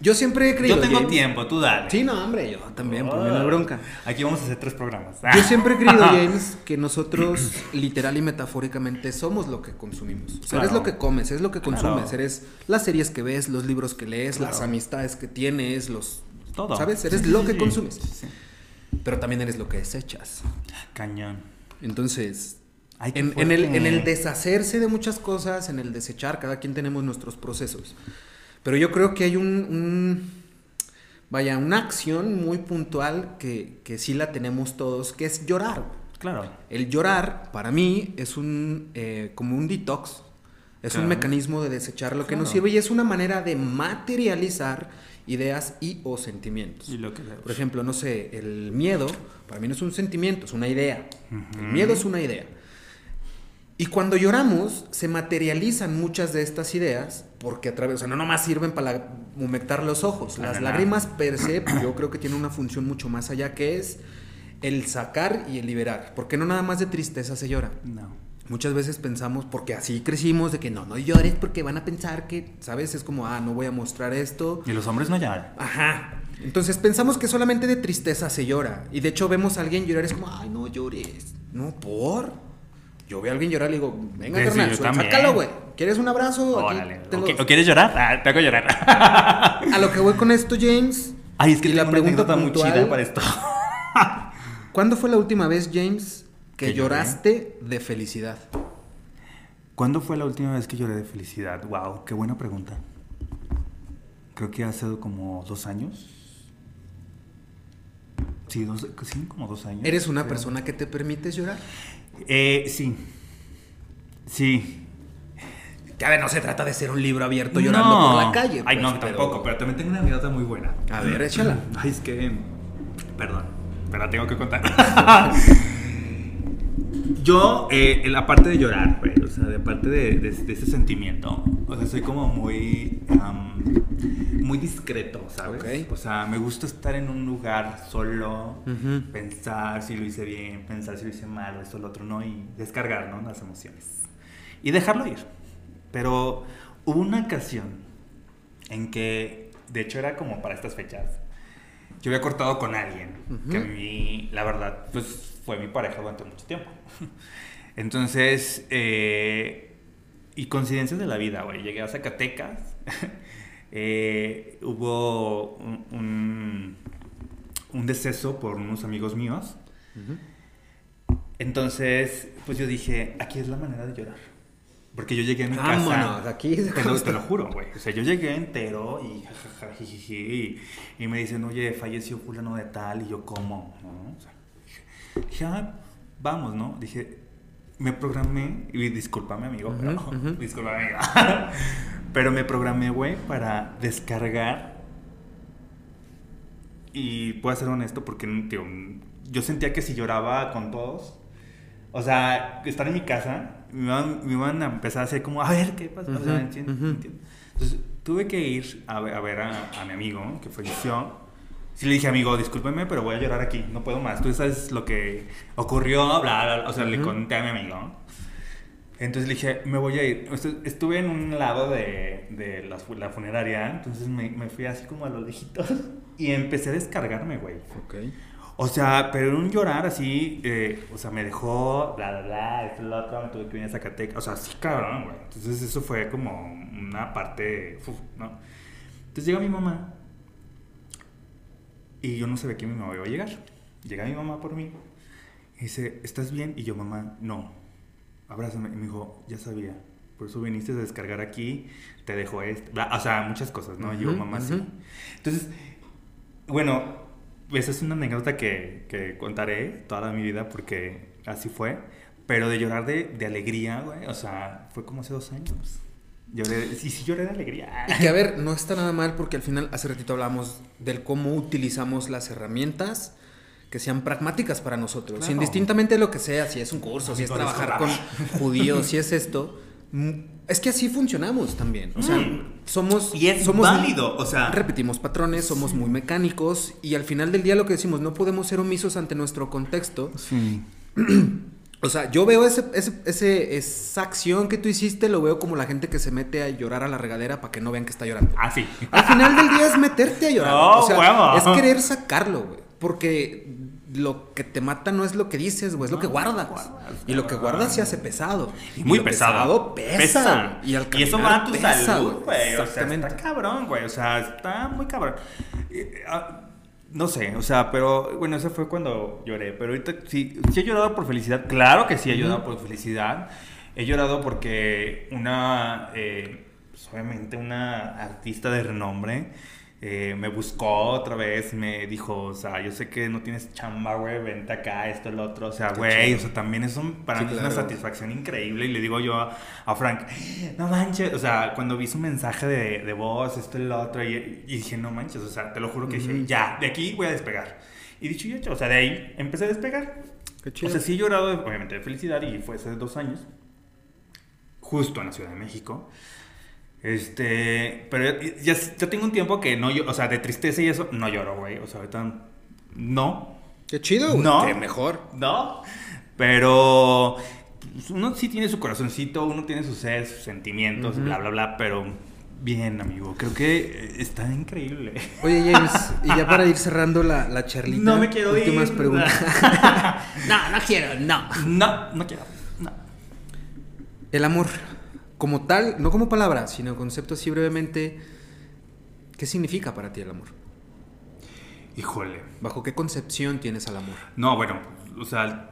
Yo siempre he creído. Yo tengo tiempo, tú dale. Sí, no, hombre, yo también, por mí no bronca. Aquí vamos a hacer tres programas. Yo siempre he creído, James, que nosotros, literal y metafóricamente, somos lo que consumimos. O sea, eres lo que comes, eres lo que consumes. Eres las series que ves, los libros que lees, las amistades que tienes, los. Todo. ¿Sabes? Eres lo que consumes. Pero también eres lo que desechas. Cañón. Entonces, en, en, el, en el deshacerse de muchas cosas, en el desechar, cada quien tenemos nuestros procesos. Pero yo creo que hay un, vaya, una acción muy puntual que, que, sí la tenemos todos, que es llorar. Claro. El llorar, para mí, es un, eh, como un detox. Es un mecanismo de desechar lo que nos sirve y es una manera de materializar ideas y o sentimientos. Y lo que Por ejemplo, no sé, el miedo, para mí no es un sentimiento, es una idea. El miedo es una idea. Y cuando lloramos, se materializan muchas de estas ideas, porque a través, o sea, no nomás sirven para humectar los ojos. Las lágrimas per se, yo creo que tienen una función mucho más allá, que es el sacar y el liberar. Porque no nada más de tristeza se llora. No. Muchas veces pensamos, porque así crecimos, de que no, no llores porque van a pensar que, ¿sabes? Es como, ah, no voy a mostrar esto. Y los hombres no lloran. Ajá. Entonces pensamos que solamente de tristeza se llora. Y de hecho vemos a alguien llorar, es como, ay, no llores. No, por yo veo a alguien llorar y le digo, venga, carnal, sácalo, güey. ¿Quieres un abrazo? Órale. ¿O, quieres llorar? Ah, te hago llorar. a lo que voy con esto, James. Ay, es que la pregunta está muy chida para esto. ¿Cuándo fue la última vez, James, que, lloraste de felicidad? ¿Cuándo fue la última vez que lloré de felicidad? Wow, qué buena pregunta. Creo que hace como dos años. Sí, dos, sí como dos años. ¿Eres una persona que te permites llorar? Eh, sí. Sí. A ver, no se trata de ser un libro abierto llorando por la calle. Ay, no, pues, tampoco, pero también tengo una anécdota muy buena. A ver, échala. Ay, es que. Perdón, pero la tengo que contar. Yo, eh, la parte de llorar, güey, o sea, de parte de, ese sentimiento, o sea, soy como muy, muy discreto, ¿sabes? O sea, me gusta estar en un lugar solo, pensar si lo hice bien, pensar si lo hice mal, esto, lo otro, ¿no? Y descargar, ¿no? Las emociones. Y dejarlo ir. Pero hubo una ocasión en que, de hecho era como para estas fechas, yo había cortado con alguien, que a mí, la verdad, pues fue mi pareja durante mucho tiempo. Entonces, eh, y coincidencias de la vida, güey. Llegué a Zacatecas, eh, hubo un, un, deceso por unos amigos míos. Entonces, pues yo dije, aquí es la manera de llorar. Porque yo llegué a mi casa. aquí te lo, te lo juro, güey. O sea, yo llegué entero y y, y, me dicen, oye, falleció fulano de tal. Y yo, ¿cómo? ¿No? O sea, dije, ah, vamos, ¿no? Dije, me programé, y discúlpame, amigo, pero, discúlpame, amigo. pero me programé, güey, para descargar. Y puedo ser honesto porque, tío, yo sentía que si lloraba con todos, o sea, estar en mi casa, me iban, a empezar a hacer como, a ver, ¿qué pasa? Entonces, tuve que ir a ver, a, mi amigo que falleció. Sí le dije, amigo, discúlpeme, pero voy a llorar aquí, no puedo más. Tú sabes lo que ocurrió, bla, o sea, le conté a mi amigo. Entonces le dije, me voy a ir. Estuve en un lado de, de la, funeraria, entonces me, me, fui así como a los lejitos y empecé a descargarme, güey. Ok. O sea, pero un llorar así, eh, o sea, me dejó, bla, bla, bla, esto, lo otro, me tuve que venir a Zacatecas, o sea, sí, cabrón, güey. Entonces eso fue como una parte, ¿no? Entonces llega mi mamá y yo no sabía que mi mamá iba a llegar. Llega mi mamá por mí y dice, ¿estás bien? Y yo, mamá, no, abrázame. Y me dijo, ya sabía, por eso viniste a descargar aquí, te dejo esto, o sea, muchas cosas, ¿no? y yo, mamá, sí. Entonces, bueno, esa es una anécdota que, que, contaré toda mi vida porque así fue. Pero de llorar de, de alegría, güey, o sea, fue como hace dos años. Lloré, sí, sí lloré de alegría. Y que a ver, no está nada mal porque al final hace ratito hablamos del cómo utilizamos las herramientas que sean pragmáticas para nosotros. Indistintamente de lo que sea, si es un curso, si es trabajar con judíos, si es esto. Es que así funcionamos también. O sea, mm. somos. Y es somos válido. O sea. Repetimos patrones, somos muy mecánicos. Y al final del día lo que decimos, no podemos ser omisos ante nuestro contexto. Sí. O sea, yo veo ese, ese, esa acción que tú hiciste, lo veo como la gente que se mete a llorar a la regadera para que no vean que está llorando. Ah, sí. Al final del día es meterte a llorar. o sea, es querer sacarlo, güey. Porque lo que te mata no es lo que dices, güey, es lo que guardas. y lo que guardas se hace pesado. Y muy pesado. pesa. Y, eso va a tu salud, güey. O sea, está cabrón, güey. O sea, está muy cabrón. Ah, no sé, o sea, pero bueno, eso fue cuando lloré. Pero ahorita sí, sí he llorado por felicidad. Claro que sí he llorado por felicidad. He llorado porque una, eh, pues, obviamente, una artista de renombre eh, me buscó otra vez, me dijo, o sea, yo sé que no tienes chamba, güey, vente acá, esto, el otro, o sea, güey, o sea, también es un, para mí es una satisfacción increíble y le digo yo a, Frank, no manches, o sea, cuando vi su mensaje de, de voz, esto, el otro, y, dije, no manches, o sea, te lo juro que dije, ya, de aquí voy a despegar. Y dicho y hecho, o sea, de ahí empecé a despegar. Qué chido. O sea, sí he llorado, obviamente, de felicidad y fue hace dos años, justo en la Ciudad de México. Este, pero ya, ya tengo un tiempo que no, o sea, de tristeza y eso, no lloro, güey. O sea, ahorita no. Qué chido, güey. No. Qué mejor. No. Pero pues, uno sí tiene su corazoncito, uno tiene sus, sus sentimientos, bla, bla, bla, pero bien, amigo. Creo que está increíble. Oye, James, y ya para ir cerrando la, la charlita. No me quiero últimas preguntas. no, no quiero, no. No, no quiero. No. El amor como tal, no como palabra, sino concepto así brevemente, ¿qué significa para ti el amor? Híjole. ¿Bajo qué concepción tienes al amor? No, bueno, o sea,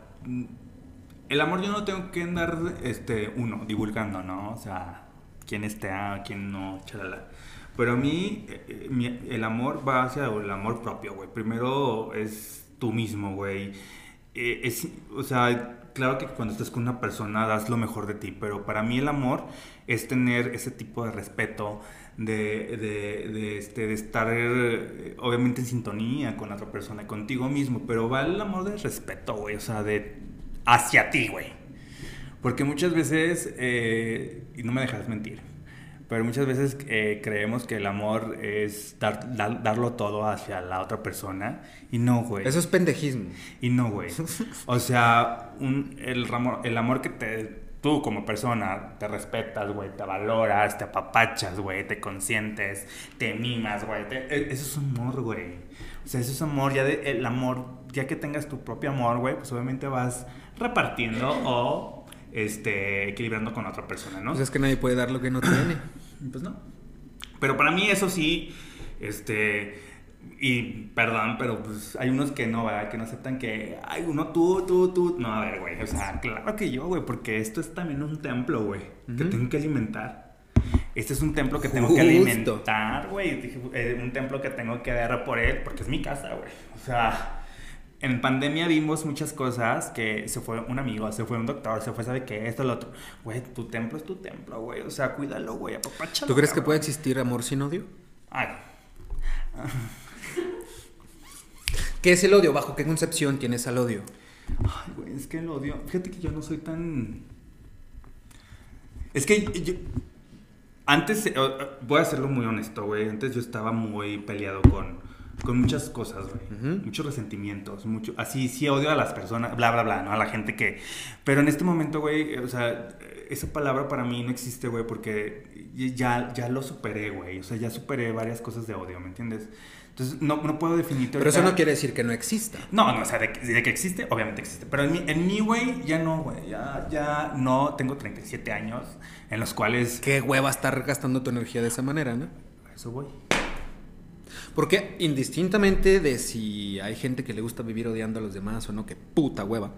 el amor yo no tengo que andar, este, uno, divulgando, ¿no? O sea, quién está, quién no, chalala. Pero a mí, eh, el amor va hacia el amor propio, güey. Primero es tú mismo, güey. Eh, es, o sea, claro que cuando estás con una persona das lo mejor de ti, pero para mí el amor es tener ese tipo de respeto, de, de, este, de estar eh, obviamente en sintonía con otra persona, contigo mismo, pero va el amor de respeto, güey, o sea, de hacia ti, güey. Porque muchas veces, eh, y no me dejas mentir, pero muchas veces eh, creemos que el amor es dar, darlo todo hacia la otra persona. Y no, güey. Eso es pendejismo. Y no, güey. O sea, un, el, amor, el amor que te tú como persona te respetas, güey, te valoras, te apapachas, güey, te consientes, te mimas, güey. e, Eso es amor, güey. O sea, eso es amor. Ya de, el amor, ya que tengas tu propio amor, güey, pues obviamente vas repartiendo o este, equilibrando con otra persona, ¿no? Pues es que nadie puede dar lo que no tiene. Pues no. Pero para mí eso sí, este... Y perdón, pero pues hay unos que no, ¿verdad? Que no aceptan que, ay, uno tú, tú, tú. No, a ver, güey. O sea, claro que yo, güey, porque esto es también un templo, güey, que tengo que alimentar. Este es un templo que tengo que Justo. alimentar, güey. Eh, Un templo que tengo que dar por él, porque es mi casa, güey. O sea, en pandemia vimos muchas cosas que se fue un amigo, se fue un doctor, se fue, ¿sabe qué? Esto, lo otro. Güey, tu templo es tu templo, güey. O sea, cuídalo, güey. apapáchalo, ¿Tú crees que puede existir amor sin odio? Ay, ¿Qué es el odio? ¿Bajo qué concepción tienes al odio? Ay, güey, es que el odio. Fíjate que yo no soy tan. Es que yo. Antes, eh, voy a serlo muy honesto, güey. Antes yo estaba muy peleado con, con muchas cosas, güey. Muchos resentimientos, mucho. Así, sí odio a las personas, bla, bla, bla, ¿no? A la gente que. Pero en este momento, güey, eh, o sea, esa palabra para mí no existe, güey, porque ya, ya lo superé, güey. O sea, ya superé varias cosas de odio, ¿me entiendes? Entonces, no, no puedo definirte. Pero eso no quiere decir que no exista. no, no, o sea, de, que- de que existe, obviamente existe. Pero en mí, en mí, güey, ya no, güey. Ya, ya no. Tengo 37 años en los cuales. Qué hueva estar gastando tu energía de esa manera, ¿no? A Eso voy. Porque indistintamente de si hay gente que le gusta vivir odiando a los demás o no, que puta hueva.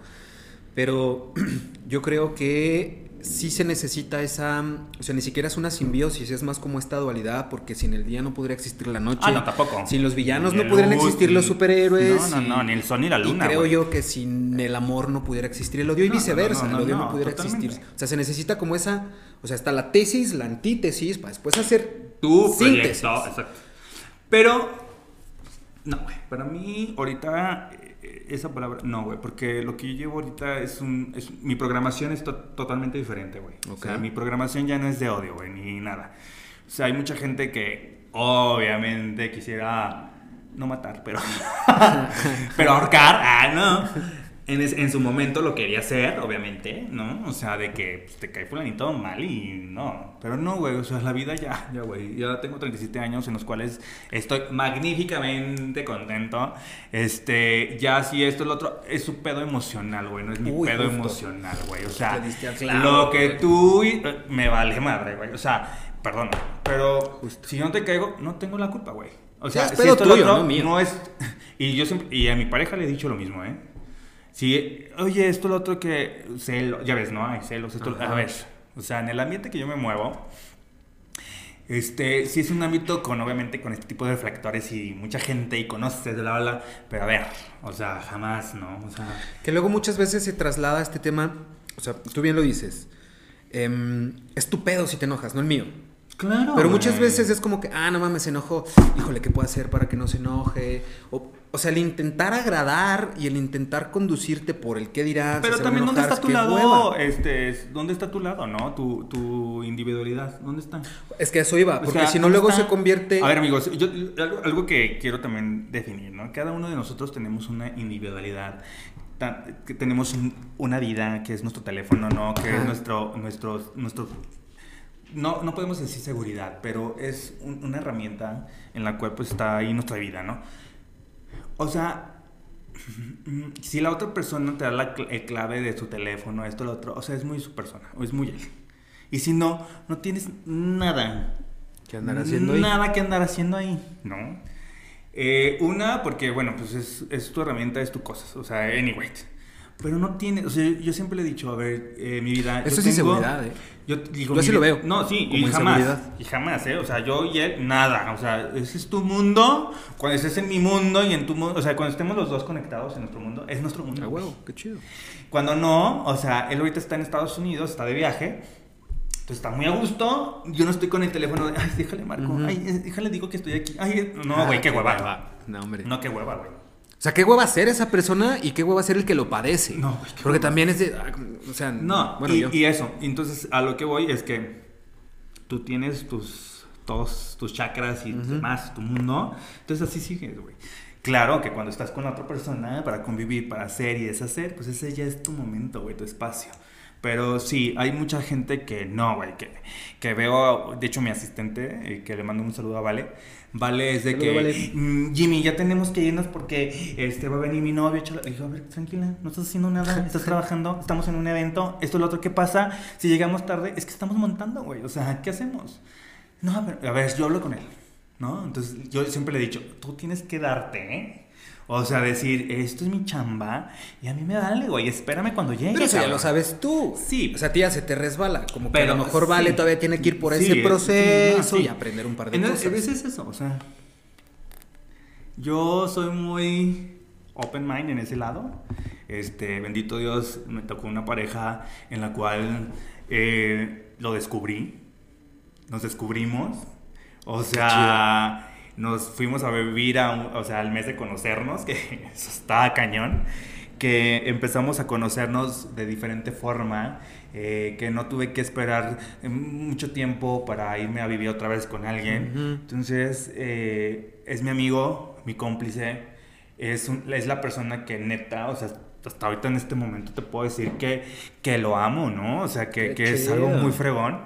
Pero yo creo que sí se necesita esa, o sea, ni siquiera es una simbiosis, es más como esta dualidad, porque sin el día no podría existir la noche. Ah, no, tampoco. Sin los villanos no podrían existir los superhéroes. No, no, no, ni el sol ni la luna, Y creo yo que sin el amor no pudiera existir el odio y No, viceversa, no, no, el odio no, no, pudiera totalmente. existir. O sea, se necesita como esa, o sea, está la tesis, la antítesis, para después hacer Tu síntesis. proyecto, exacto. Pero, no, güey. Para mí, ahorita, eh, esa palabra, no, güey. Porque lo que yo llevo ahorita es un. es- mi programación es to- totalmente diferente, güey. O sea, mi programación ya no es de odio, güey, ni nada. O sea, hay mucha gente que, obviamente, quisiera. No matar, pero. pero ahorcar, ah, no. En, es- en su momento lo quería hacer, obviamente, ¿no? O sea, de que pues, te cae fulanito mal y no. Pero no, güey, o sea, la vida ya, ya, güey. Ya tengo 37 años en los cuales estoy magníficamente contento. Este, ya si esto es lo otro, es su pedo emocional, güey, no es mi Uy, pedo justo. emocional, güey. O sea, lo que güey. tú eh, me vale madre, güey. O sea, perdón, pero Justo. si yo no te caigo, no tengo la culpa, güey. O sea, es si esto tuyo, otro, no mío. no es y yo siempre y a mi pareja le he dicho lo mismo, ¿eh? Si, oye, esto lo otro que celos, ya ves, ¿no? Hay celos, esto, Ajá. a ver. O sea, en el ambiente que yo me muevo, este, sí es un ámbito con, obviamente, con este tipo de reflectores y mucha gente y conoces, bla, bla, bla, pero a ver, o sea, jamás, ¿no? O sea, Que luego muchas veces se traslada este tema, o sea, tú bien lo dices, em, es tu pedo si te enojas, no el mío. claro. Pero muchas güey. veces es como que, ah, no mames, se enojó, híjole, ¿qué puedo hacer para que no se enoje? O, o sea, el intentar agradar y el intentar conducirte por el qué dirán. Pero también, ¿dónde está tu lado? hueva. Este, es- ¿Dónde está tu lado, no? Tu, tu individualidad, ¿dónde está? Es que eso iba, O porque sea, si no ¿dónde luego está? se convierte... A ver, amigos, yo, algo, algo que quiero también definir, ¿no? Cada uno de nosotros tenemos una individualidad. Que tenemos un- una vida que es nuestro teléfono, ¿no? Que es nuestro, nuestro, nuestro no, no podemos decir seguridad, pero es un- una herramienta en la cual pues está ahí nuestra vida, ¿no? O sea, si la otra persona te da la cl- el clave de su teléfono, esto, lo otro, o sea, es muy su persona, o es muy él. Y si no, no tienes nada. ¿Qué andar haciendo ahí? Nada que andar haciendo ahí, ¿no? Eh, una, porque, bueno, pues es, es tu herramienta, es tu cosa, o sea, anyway. Pero no tiene, o sea, yo siempre le he dicho, a ver, eh, mi vida. Eso es inseguridad, ¿eh? Yo, digo, Yo así lo veo, No, sí, como y jamás. Y jamás, ¿eh? O sea, yo y él, nada. O sea, ese es tu mundo. Cuando estés en mi mundo y en tu mundo, o sea, cuando estemos los dos conectados en nuestro mundo, es nuestro mundo. A huevo, qué chido. Cuando no, o sea, él ahorita está en Estados Unidos, está de viaje. Entonces está muy a gusto. Yo no estoy con el teléfono de, ay, déjale marco. Ay, déjale digo que estoy aquí. Ay, no, Ah, güey, qué hueva. No, hombre. No, qué hueva, güey. O sea, qué hueva ser esa persona y qué hueva ser el que lo padece. No, güey, qué Porque hueva. también es de. ah, O sea, No, bueno, y, yo. y eso. Entonces, a lo que voy es que tú tienes tus todos tus chakras y Ujú. demás, tu mundo. Entonces, así sigues, güey. Claro que cuando estás con otra persona para convivir, para hacer y deshacer, pues ese ya es tu momento, güey, tu espacio. Pero sí, hay mucha gente que no, güey, que, que veo, de hecho mi asistente, eh, que le mando un saludo a Vale, Vale es de que, mm, Jimmy, ya tenemos que irnos porque este va a venir mi novio. Dijo, a ver, tranquila, no estás haciendo nada, estás trabajando, estamos en un evento, esto es lo otro, ¿qué pasa? Si llegamos tarde, es que estamos montando, güey, o sea, ¿qué hacemos? No, a ver, a ver, yo hablo con él, ¿no? Entonces yo siempre le he dicho, tú tienes que darte, ¿eh? O sea, decir, esto es mi chamba y a mí me vale, güey, espérame cuando llegue. Pero eso ya lo sabes tú. Sí. O sea, a ti ya se te resbala. Como que a lo mejor Vale todavía tiene que ir por ese proceso y aprender un par de cosas. A veces es eso, o sea. Yo soy muy open mind en ese lado. Este, bendito Dios, me tocó una pareja en la cual eh, lo descubrí. Nos descubrimos. O sea nos fuimos a vivir a o sea, al mes de conocernos, que eso estaba cañón, que empezamos a conocernos de diferente forma, eh, que no tuve que esperar mucho tiempo para irme a vivir otra vez con alguien. Entonces, eh, es mi amigo, mi cómplice, es, es la persona que neta, o sea, hasta ahorita en este momento te puedo decir que, que lo amo, ¿no? O sea, que, que es algo muy fregón.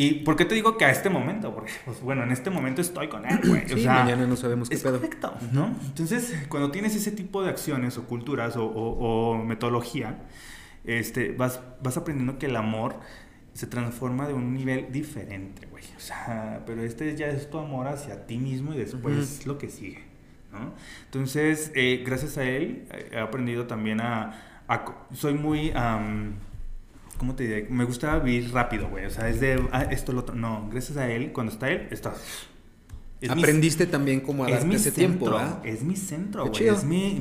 ¿Y por qué te digo que a este momento? Porque, pues bueno, en este momento estoy con él, güey. Sí, mañana no sabemos qué es pedo. Correcto, ¿no? Entonces, cuando tienes ese tipo de acciones o culturas o, metodología, este, vas, vas aprendiendo que el amor se transforma de un nivel diferente, güey. O sea, pero este ya es tu amor hacia ti mismo y después lo que sigue, ¿no? Entonces, eh, gracias a él, eh, he aprendido también a... soy muy... ¿Cómo te diré? Me gusta vivir rápido, güey. O sea, es de ah, esto, lo otro. No, gracias a él, cuando está él, está. Aprendiste también cómo a darte ese tiempo, ¿verdad? Es mi centro, güey. Es mi,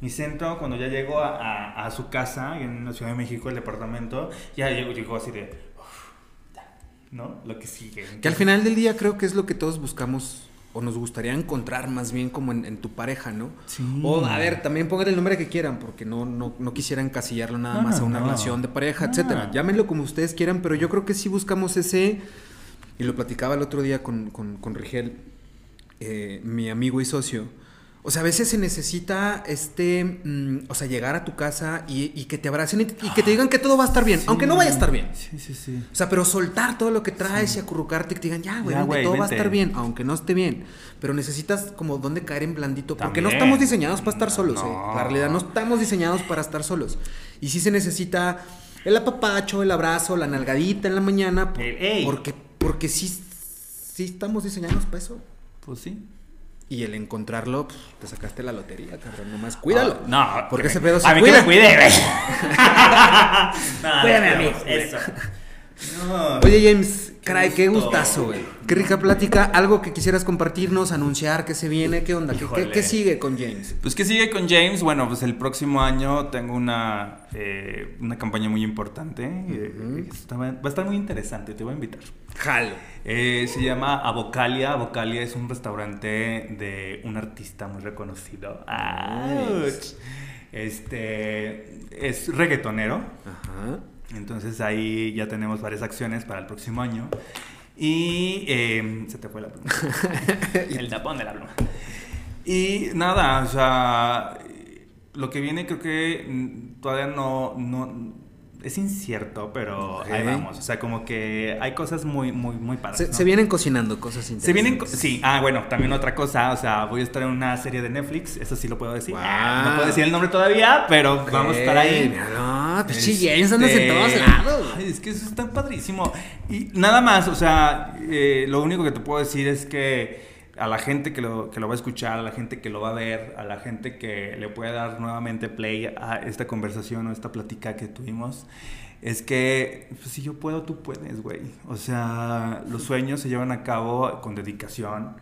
mi, centro. Cuando ya llego a, a, su casa, en la Ciudad de México, el departamento, ya llego, llego así de. ¿No? Lo que sigue. Que al final del día creo que es lo que todos buscamos o nos gustaría encontrar más bien como en, tu pareja, ¿no? Sí. O a ver, también pongan el nombre que quieran, porque no, no, no quisiera encasillarlo nada más a una relación de pareja, etcétera. Llámenlo como ustedes quieran, pero yo creo que sí buscamos ese, y lo platicaba el otro día con, con, Rigel, eh, mi amigo y socio o sea, a veces se necesita, este, mm, o sea, llegar a tu casa y, que te abracen y, que te digan que todo va a estar bien, aunque no vaya a estar bien. Sí, sí, sí. O sea, pero soltar todo lo que traes y acurrucarte y que te digan, ya, güey, todo va a estar bien, aunque no esté bien. Pero necesitas como dónde caer en blandito, porque no estamos diseñados para estar solos, ¿eh? La realidad no estamos diseñados para estar solos. Y sí se necesita el apapacho, el abrazo, la nalgadita en la mañana, porque, porque sí, sí estamos diseñados para eso. Pues sí. Y el encontrarlo, pues, te sacaste la lotería, cabrón. Nomás cuídalo. Ah, no, porque ese pedo se A mí cuida. que me cuide, güey. Cuídame a mí. Eso. Oye, James, caray, qué gustazo, güey. Qué rica plática. Algo que quisieras compartirnos, anunciar, que se viene, ¿qué onda? ¿Qué, sigue con James? Pues, ¿qué sigue con James? Bueno, pues el próximo año tengo una, eh, una campaña muy importante. Eh, va a estar muy interesante, te voy a invitar. Jalo. Eh, se llama Avocalia. Avocalia es un restaurante de un artista muy reconocido. Este es reggaetonero. Ajá. Entonces ahí ya tenemos varias acciones para el próximo año. Y em, se te fue la pluma. el tapón de la pluma. Y nada, o sea, lo que viene creo que mm, todavía no, no es incierto, pero ahí vamos. O sea, como que hay cosas muy, muy, muy padres. Se, vienen cocinando cosas interesantes. Se vienen, sí. Ah, bueno, también otra cosa. O sea, voy a estar en una serie de Netflix. Eso sí lo puedo decir. no puedo decir el nombre todavía, pero vamos a estar ahí. No, pues James, andas en todos lados. es que eso está padrísimo. Y nada más, o sea, eh, lo único que te puedo decir es que a la gente que lo, que lo va a escuchar, a la gente que lo va a ver, a la gente que le puede dar nuevamente play a esta conversación o esta plática que tuvimos, es que pues, si yo puedo, tú puedes, güey. O sea, los sueños se llevan a cabo con dedicación,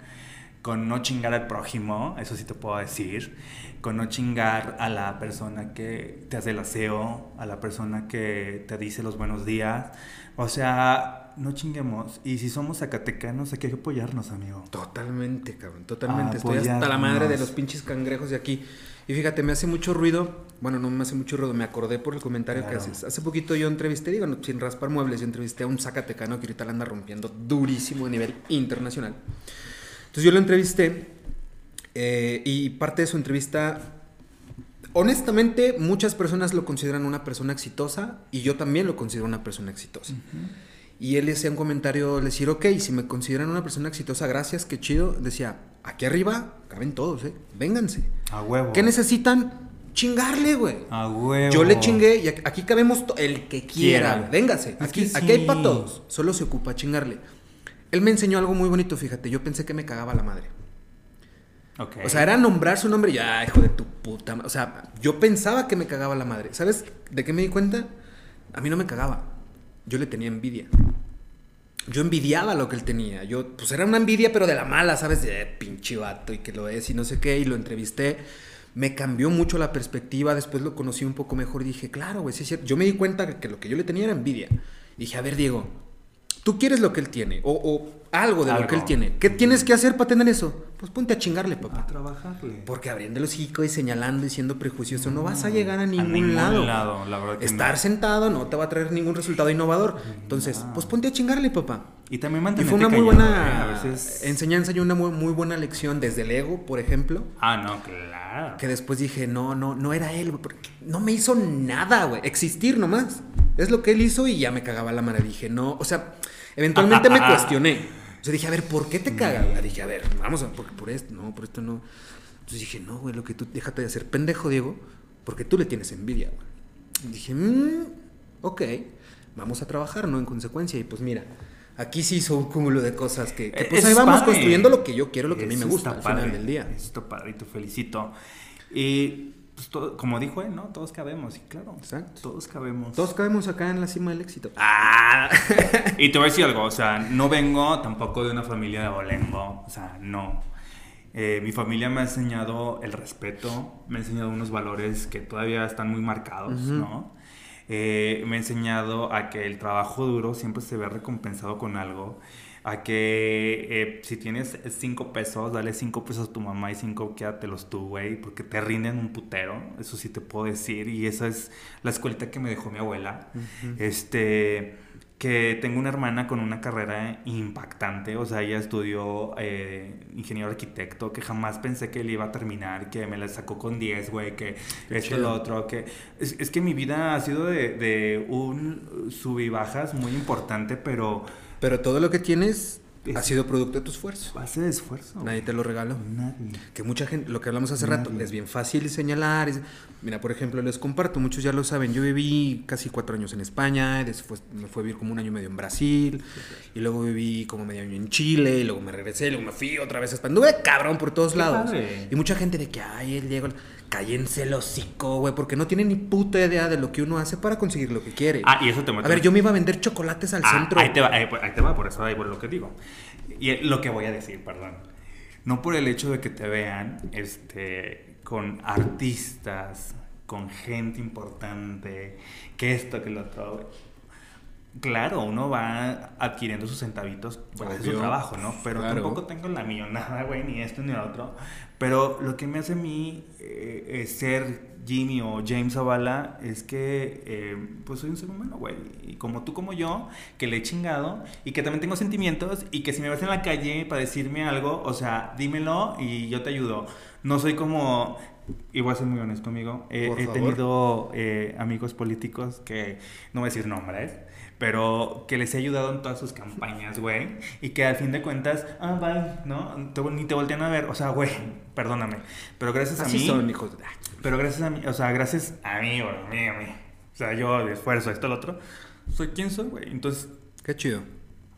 con no chingar al prójimo, eso sí te puedo decir, con no chingar a la persona que te hace el aseo, a la persona que te dice los buenos días. O sea, no chinguemos. Y si somos zacatecanos, hay que apoyarnos, amigo. Totalmente, cabrón, totalmente. Estoy hasta la madre de los pinches cangrejos de aquí. Y fíjate, me hace mucho ruido. Bueno, no me hace mucho ruido, me acordé por el comentario que haces. Hace poquito yo entrevisté, digo, sin raspar muebles, yo entrevisté a un zacatecano que ahorita la anda rompiendo durísimo a nivel internacional. Entonces yo lo entrevisté eh, y parte de su entrevista honestamente, muchas personas lo consideran una persona exitosa y yo también lo considero una persona exitosa. Y él decía un comentario, decir, ok, si me consideran una persona exitosa, gracias, qué chido. Decía, aquí arriba caben todos, ¿eh? Vénganse. A huevo. ¿Qué necesitan? Chingarle, güey. A huevo. Yo le chingué y aquí cabemos el que quiera. Quiera. Véngase. Aquí, aquí hay para todos. Solo se ocupa chingarle. Él me enseñó algo muy bonito, fíjate. Yo pensé que me cagaba la madre. Ok. O sea, era nombrar su nombre y ya, hijo de tu puta ma-". O sea, yo pensaba que me cagaba la madre. ¿Sabes de qué me di cuenta? A mí no me cagaba. Yo le tenía envidia. Yo envidiaba lo que él tenía. Yo, pues era una envidia, pero de la mala, ¿sabes? De "Eh, pinche vato y que lo es y no sé qué. Y lo entrevisté. Me cambió mucho la perspectiva. Después lo conocí un poco mejor y dije, claro, güey, sí es cierto. Yo me di cuenta que lo que yo le tenía era envidia. Dije, a ver, Diego, tú quieres lo que él tiene o, o algo de lo que él tiene. ¿Qué tienes que hacer para tener eso? Pues ponte a chingarle, papá. a trabajarle. Porque abriendo el hocico y señalando y siendo prejuicioso no vas a llegar a ningún, ningún lado. lado, la Estar no. sentado no te va a traer ningún resultado innovador. Entonces, pues ponte a chingarle, papá. Y también Y mantenerte fue una muy callado, buena ¿eh? A veces... enseñanza y una muy, muy buena lección desde el ego, por ejemplo. Ah, no, claro. Que después dije, no, no, no era él, güey, porque no me hizo nada, güey. Existir nomás. Es lo que él hizo y ya me cagaba la madre. Dije, no, o sea, eventualmente me cuestioné. O sea, dije, a ver, ¿por qué te caga? Dije, a ver, vamos a, porque por esto, no, por esto no. Entonces dije, no, güey, lo que tú, déjate de hacer pendejo, Diego, porque tú le tienes envidia, güey. Dije, mmm, ok, vamos a trabajar, ¿no? En consecuencia, y pues mira. Aquí sí hizo un cúmulo de cosas que, que, pues Eso ahí vamos padre. construyendo lo que yo quiero, lo que a mí me Eso gusta al final padre, del día. Eso está padre y te felicito. Y pues, todo- como dijo él, ¿no? Todos cabemos, y claro. Exacto. Todos cabemos. Todos caemos acá en la cima del éxito. Ah, y te voy a decir algo, o sea, no vengo tampoco de una familia de abolengo, o sea, no. Eh, mi familia me ha enseñado el respeto, me ha enseñado unos valores que todavía están muy marcados, ¿no? Eh, me ha enseñado a que el trabajo duro siempre se ve recompensado con algo, a que eh, si tienes cinco pesos, dale cinco pesos a tu mamá y cinco quédatelos tú, güey, porque te rinden un putero, eso sí te puedo decir, y esa es la escuelita que me dejó mi abuela. Este, que tengo una hermana con una carrera impactante, o sea, ella estudió eh, ingeniero arquitecto, que jamás pensé que le iba a terminar, que me la sacó con 10, güey, que esto, chido. lo otro, que... Es, es que mi vida ha sido de, de un sub y bajas muy importante, pero Pero todo lo que tienes Es- ha sido producto de tu esfuerzo. base de esfuerzo. Nadie te lo regaló. Nadie. Que mucha gente, lo que hablamos hace rato, es bien fácil señalar. es- mira, por ejemplo, les comparto, muchos ya lo saben. Yo viví casi cuatro años en España, después me fui a vivir como un año y medio en Brasil, y luego viví como medio año en Chile, y luego me regresé, y luego me fui otra vez a España. Anduve cabrón por todos Qué lados. padre. Y mucha gente de que, ay, el Diego, cállense el hocico, güey, porque no tienen ni puta idea de lo que uno hace para conseguir lo que quiere. Ah, y eso te A ver, yo me iba a vender chocolates al Ah, centro. Ahí te, va, ahí, ahí te va, por eso ahí por lo que digo. Y eh, lo que voy a decir, perdón. No por el hecho de que te vean este, con artistas, con gente importante, que esto, que lo otro. Claro, uno va adquiriendo sus centavitos por hacer su trabajo, ¿no? Pero Claro. tampoco tengo la millonada, güey, ni esto ni lo otro. Pero lo que me hace a mí eh, eh, ser Jimmy o James Zavala es que eh, pues soy un ser humano, güey. Y como tú, como yo, que le he chingado y que también tengo sentimientos y que si me ves en la calle para decirme algo, o sea, dímelo y yo te ayudo. No soy como... Y voy a ser muy honesto, amigo. Eh, he favor. tenido eh, amigos políticos que, no voy a decir nombres, pero que les he ayudado en todas sus campañas, güey. Y que al fin de cuentas, ah, bye, ¿no? Te- ni te voltean a ver. O sea, güey, perdóname. Pero gracias a mí. son, hijos. de- Pero gracias a mí, o sea, gracias a mí, bueno, a mí, a mí. O sea, yo de esfuerzo, esto, lo otro. Soy quien soy, güey. Entonces, Qué chido.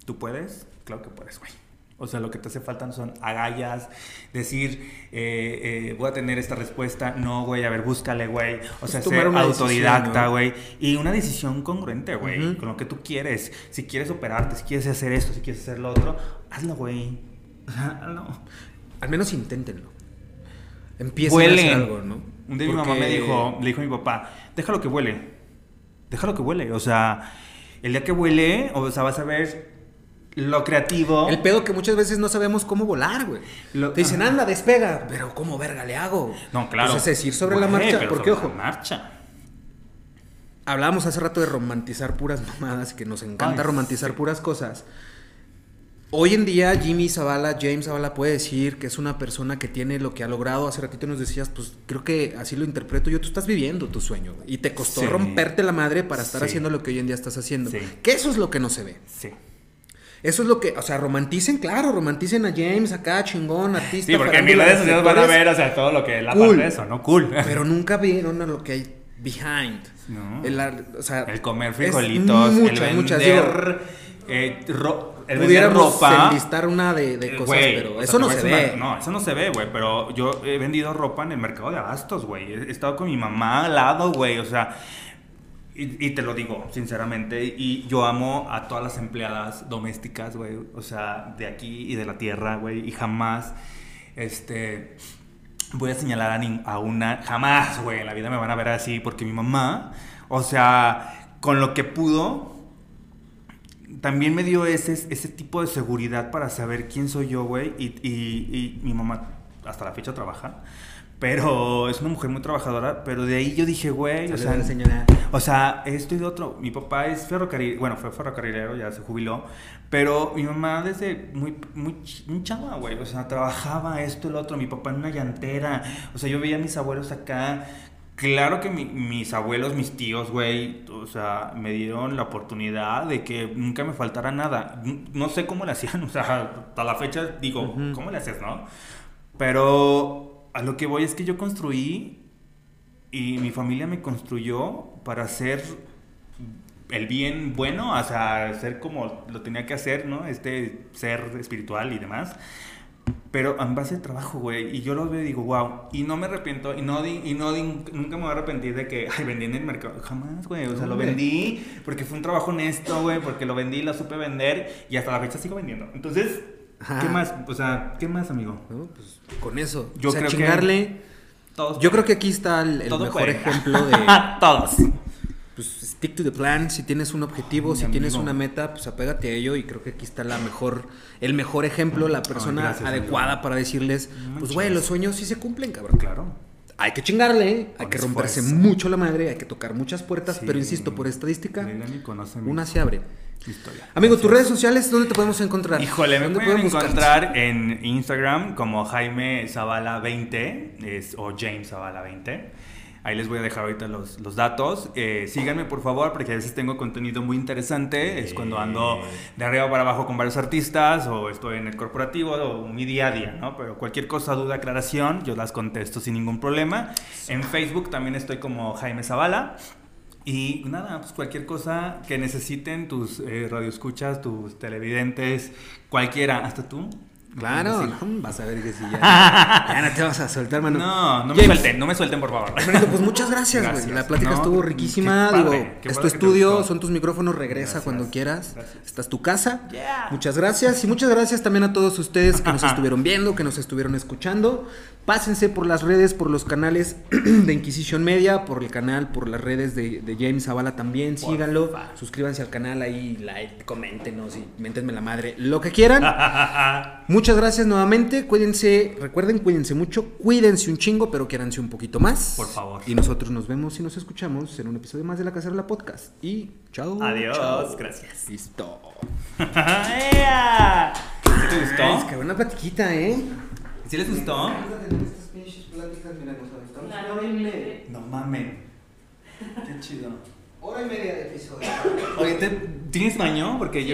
¿tú puedes? Claro que puedes, güey. O sea, lo que te hace falta son agallas, decir, eh, eh, voy a tener esta respuesta. No, güey, a ver, búscale, güey. O sea, ser autodidacta, güey. Y una decisión congruente, güey, con lo que tú quieres. Si quieres operarte, si quieres hacer esto, si quieres hacer lo otro, hazlo, güey. Hazlo. Al menos inténtenlo. Empiecen a hacer algo, ¿no? Un día mi mamá me dijo, le dijo a mi papá, déjalo que huele. Déjalo que huele. O sea, el día que huele, o sea, vas a ver lo creativo. El pedo que muchas veces no sabemos cómo volar, güey. Lo- Te dicen, Ajá. anda, despega. Pero ¿cómo verga le hago? No, claro. Pues es decir, sobre la Güey, marcha. Porque, ojo, marcha. hablábamos hace rato de romantizar puras mamadas, que nos encanta Ay, romantizar sí. puras cosas. Hoy en día Jimmy Zavala, James Zavala puede decir que es una persona que tiene lo que ha logrado. Hace ratito nos decías, pues creo que así lo interpreto yo. Tú estás viviendo tu sueño y te costó Sí. romperte la madre para estar Sí. haciendo lo que hoy en día estás haciendo. Sí. Que eso es lo que no se ve. Sí. Eso es lo que, o sea, romanticen, claro, romanticen a James acá, chingón, artista. Sí, porque en mis redes sociales van a ver, o sea, todo lo que la Cool. parte de eso, ¿no? Cool. Pero nunca vieron a lo que hay behind. No. El, o sea, El comer frijolitos, muchas, el muchas, vender, eh, ro- el vender ropa. enlistar una de, de Eh, cosas, güey, pero eso no se ve. una- no, eso no se ve, güey. Pero yo he vendido ropa en el mercado de abastos, güey. He estado con mi mamá al lado, güey. O sea, y, te lo digo, sinceramente. Y yo amo a todas las empleadas domésticas, güey. O sea, de aquí y de la tierra, güey. Y jamás, este. Voy a señalar a, nin- a una. Jamás, güey. En la vida me van a ver así. Porque mi mamá, o sea, con lo que pudo, también me dio ese, ese tipo de seguridad para saber quién soy yo, güey. Y, y- y mi mamá hasta la fecha trabaja. Pero es una mujer muy trabajadora. Pero de ahí yo dije, güey, o sea, señora. o sea, esto y de otro. Mi papá es ferrocarril, bueno, fue ferrocarrilero, ya se jubiló. Pero mi mamá desde muy, muy, muy chava, güey. O sea, trabajaba esto y lo otro. Mi papá en una llantera. O sea, yo veía a mis abuelos acá. Claro que mi- mis abuelos, mis tíos, güey, o sea, me dieron la oportunidad de que nunca me faltara nada. No sé cómo le hacían, o sea, hasta la fecha digo, Ujú. ¿cómo le haces, no? Pero a lo que voy es que yo construí y mi familia me construyó para ser el bien bueno, o sea, ser como lo tenía que hacer, ¿no? Este ser espiritual y demás. Pero en base de trabajo, güey. Y yo lo veo y digo, wow. Y no me arrepiento. Y no, di- y no di- nunca me voy a arrepentir de que, ay, vendí en el mercado. Jamás, güey. O sea, lo vendí porque fue un trabajo honesto, güey. Porque lo vendí, lo supe vender. Y hasta la fecha sigo vendiendo. Entonces, Ajá. ¿qué más? O sea, ¿qué más, amigo? ¿no? Pues, con eso. Yo o sea, creo que- chingarle. Todos Yo creo que aquí está el, mejor puede. ejemplo de. Todos. Pues stick to the plan. Si tienes un objetivo, si tienes amigo. una meta, pues apégate a ello. Y creo que aquí está la mejor, el mejor ejemplo, la persona gracias, adecuada amigo. para decirles, pues güey, los sueños sí se cumplen, cabrón. Claro. Hay que chingarle, hay Con que romperse mucho la madre, hay que tocar muchas puertas, Sí. pero insisto, por estadística, una se abre. Historia. Amigo, tus redes sociales, ¿dónde te podemos encontrar? Híjole, me ¿Dónde pueden buscarte? encontrar en Instagram como Jaime Zavala 20 es, o James Zavala 20. Ahí les voy a dejar ahorita los, los datos. Eh, síganme por favor, porque a veces tengo contenido muy interesante. Es cuando ando de arriba para abajo con varios artistas o estoy en el corporativo o mi día a día, ¿no? Pero cualquier cosa, duda, aclaración, yo las contesto sin ningún problema. En Facebook también estoy como Jaime Zavala. Y nada, pues cualquier cosa que necesiten tus eh, radioescuchas, tus televidentes, cualquiera, hasta tú. Claro, no, vas a ver que sí, ya, ya no te vas a soltar, mano. No, no me James, suelten, no me suelten, por favor. Pues muchas gracias, güey. La plática No, estuvo qué riquísima. padre, Digo, qué es tu estudio, son tus micrófonos, regresa Gracias, cuando quieras. gracias. Esta es tu casa. Yeah. Muchas gracias. Y muchas gracias también a todos ustedes que nos estuvieron viendo, que nos estuvieron escuchando. Pásense por las redes, por los canales de Inquisition Media, por el canal, por las redes de, de James Zavala también. Por Síganlo. fa. Suscríbanse al canal ahí, like, coméntenos y méntenme la madre, lo que quieran. Muchas gracias nuevamente. Cuídense, recuerden, cuídense mucho. Cuídense un chingo, pero quiéranse un poquito más. Por favor. Y nosotros nos vemos y nos escuchamos en un episodio más de La Cacerola Podcast. Y chao. Adiós, chao. gracias. Listo. ¡Ea! ¿Sí te Es gustó? que buena platiquita, ¿eh? ¿Sí les gustó? Una hora y media. No mamen. Qué chido. Hora y media de episodio. Oye, ¿te- ¿tienes baño? Porque yo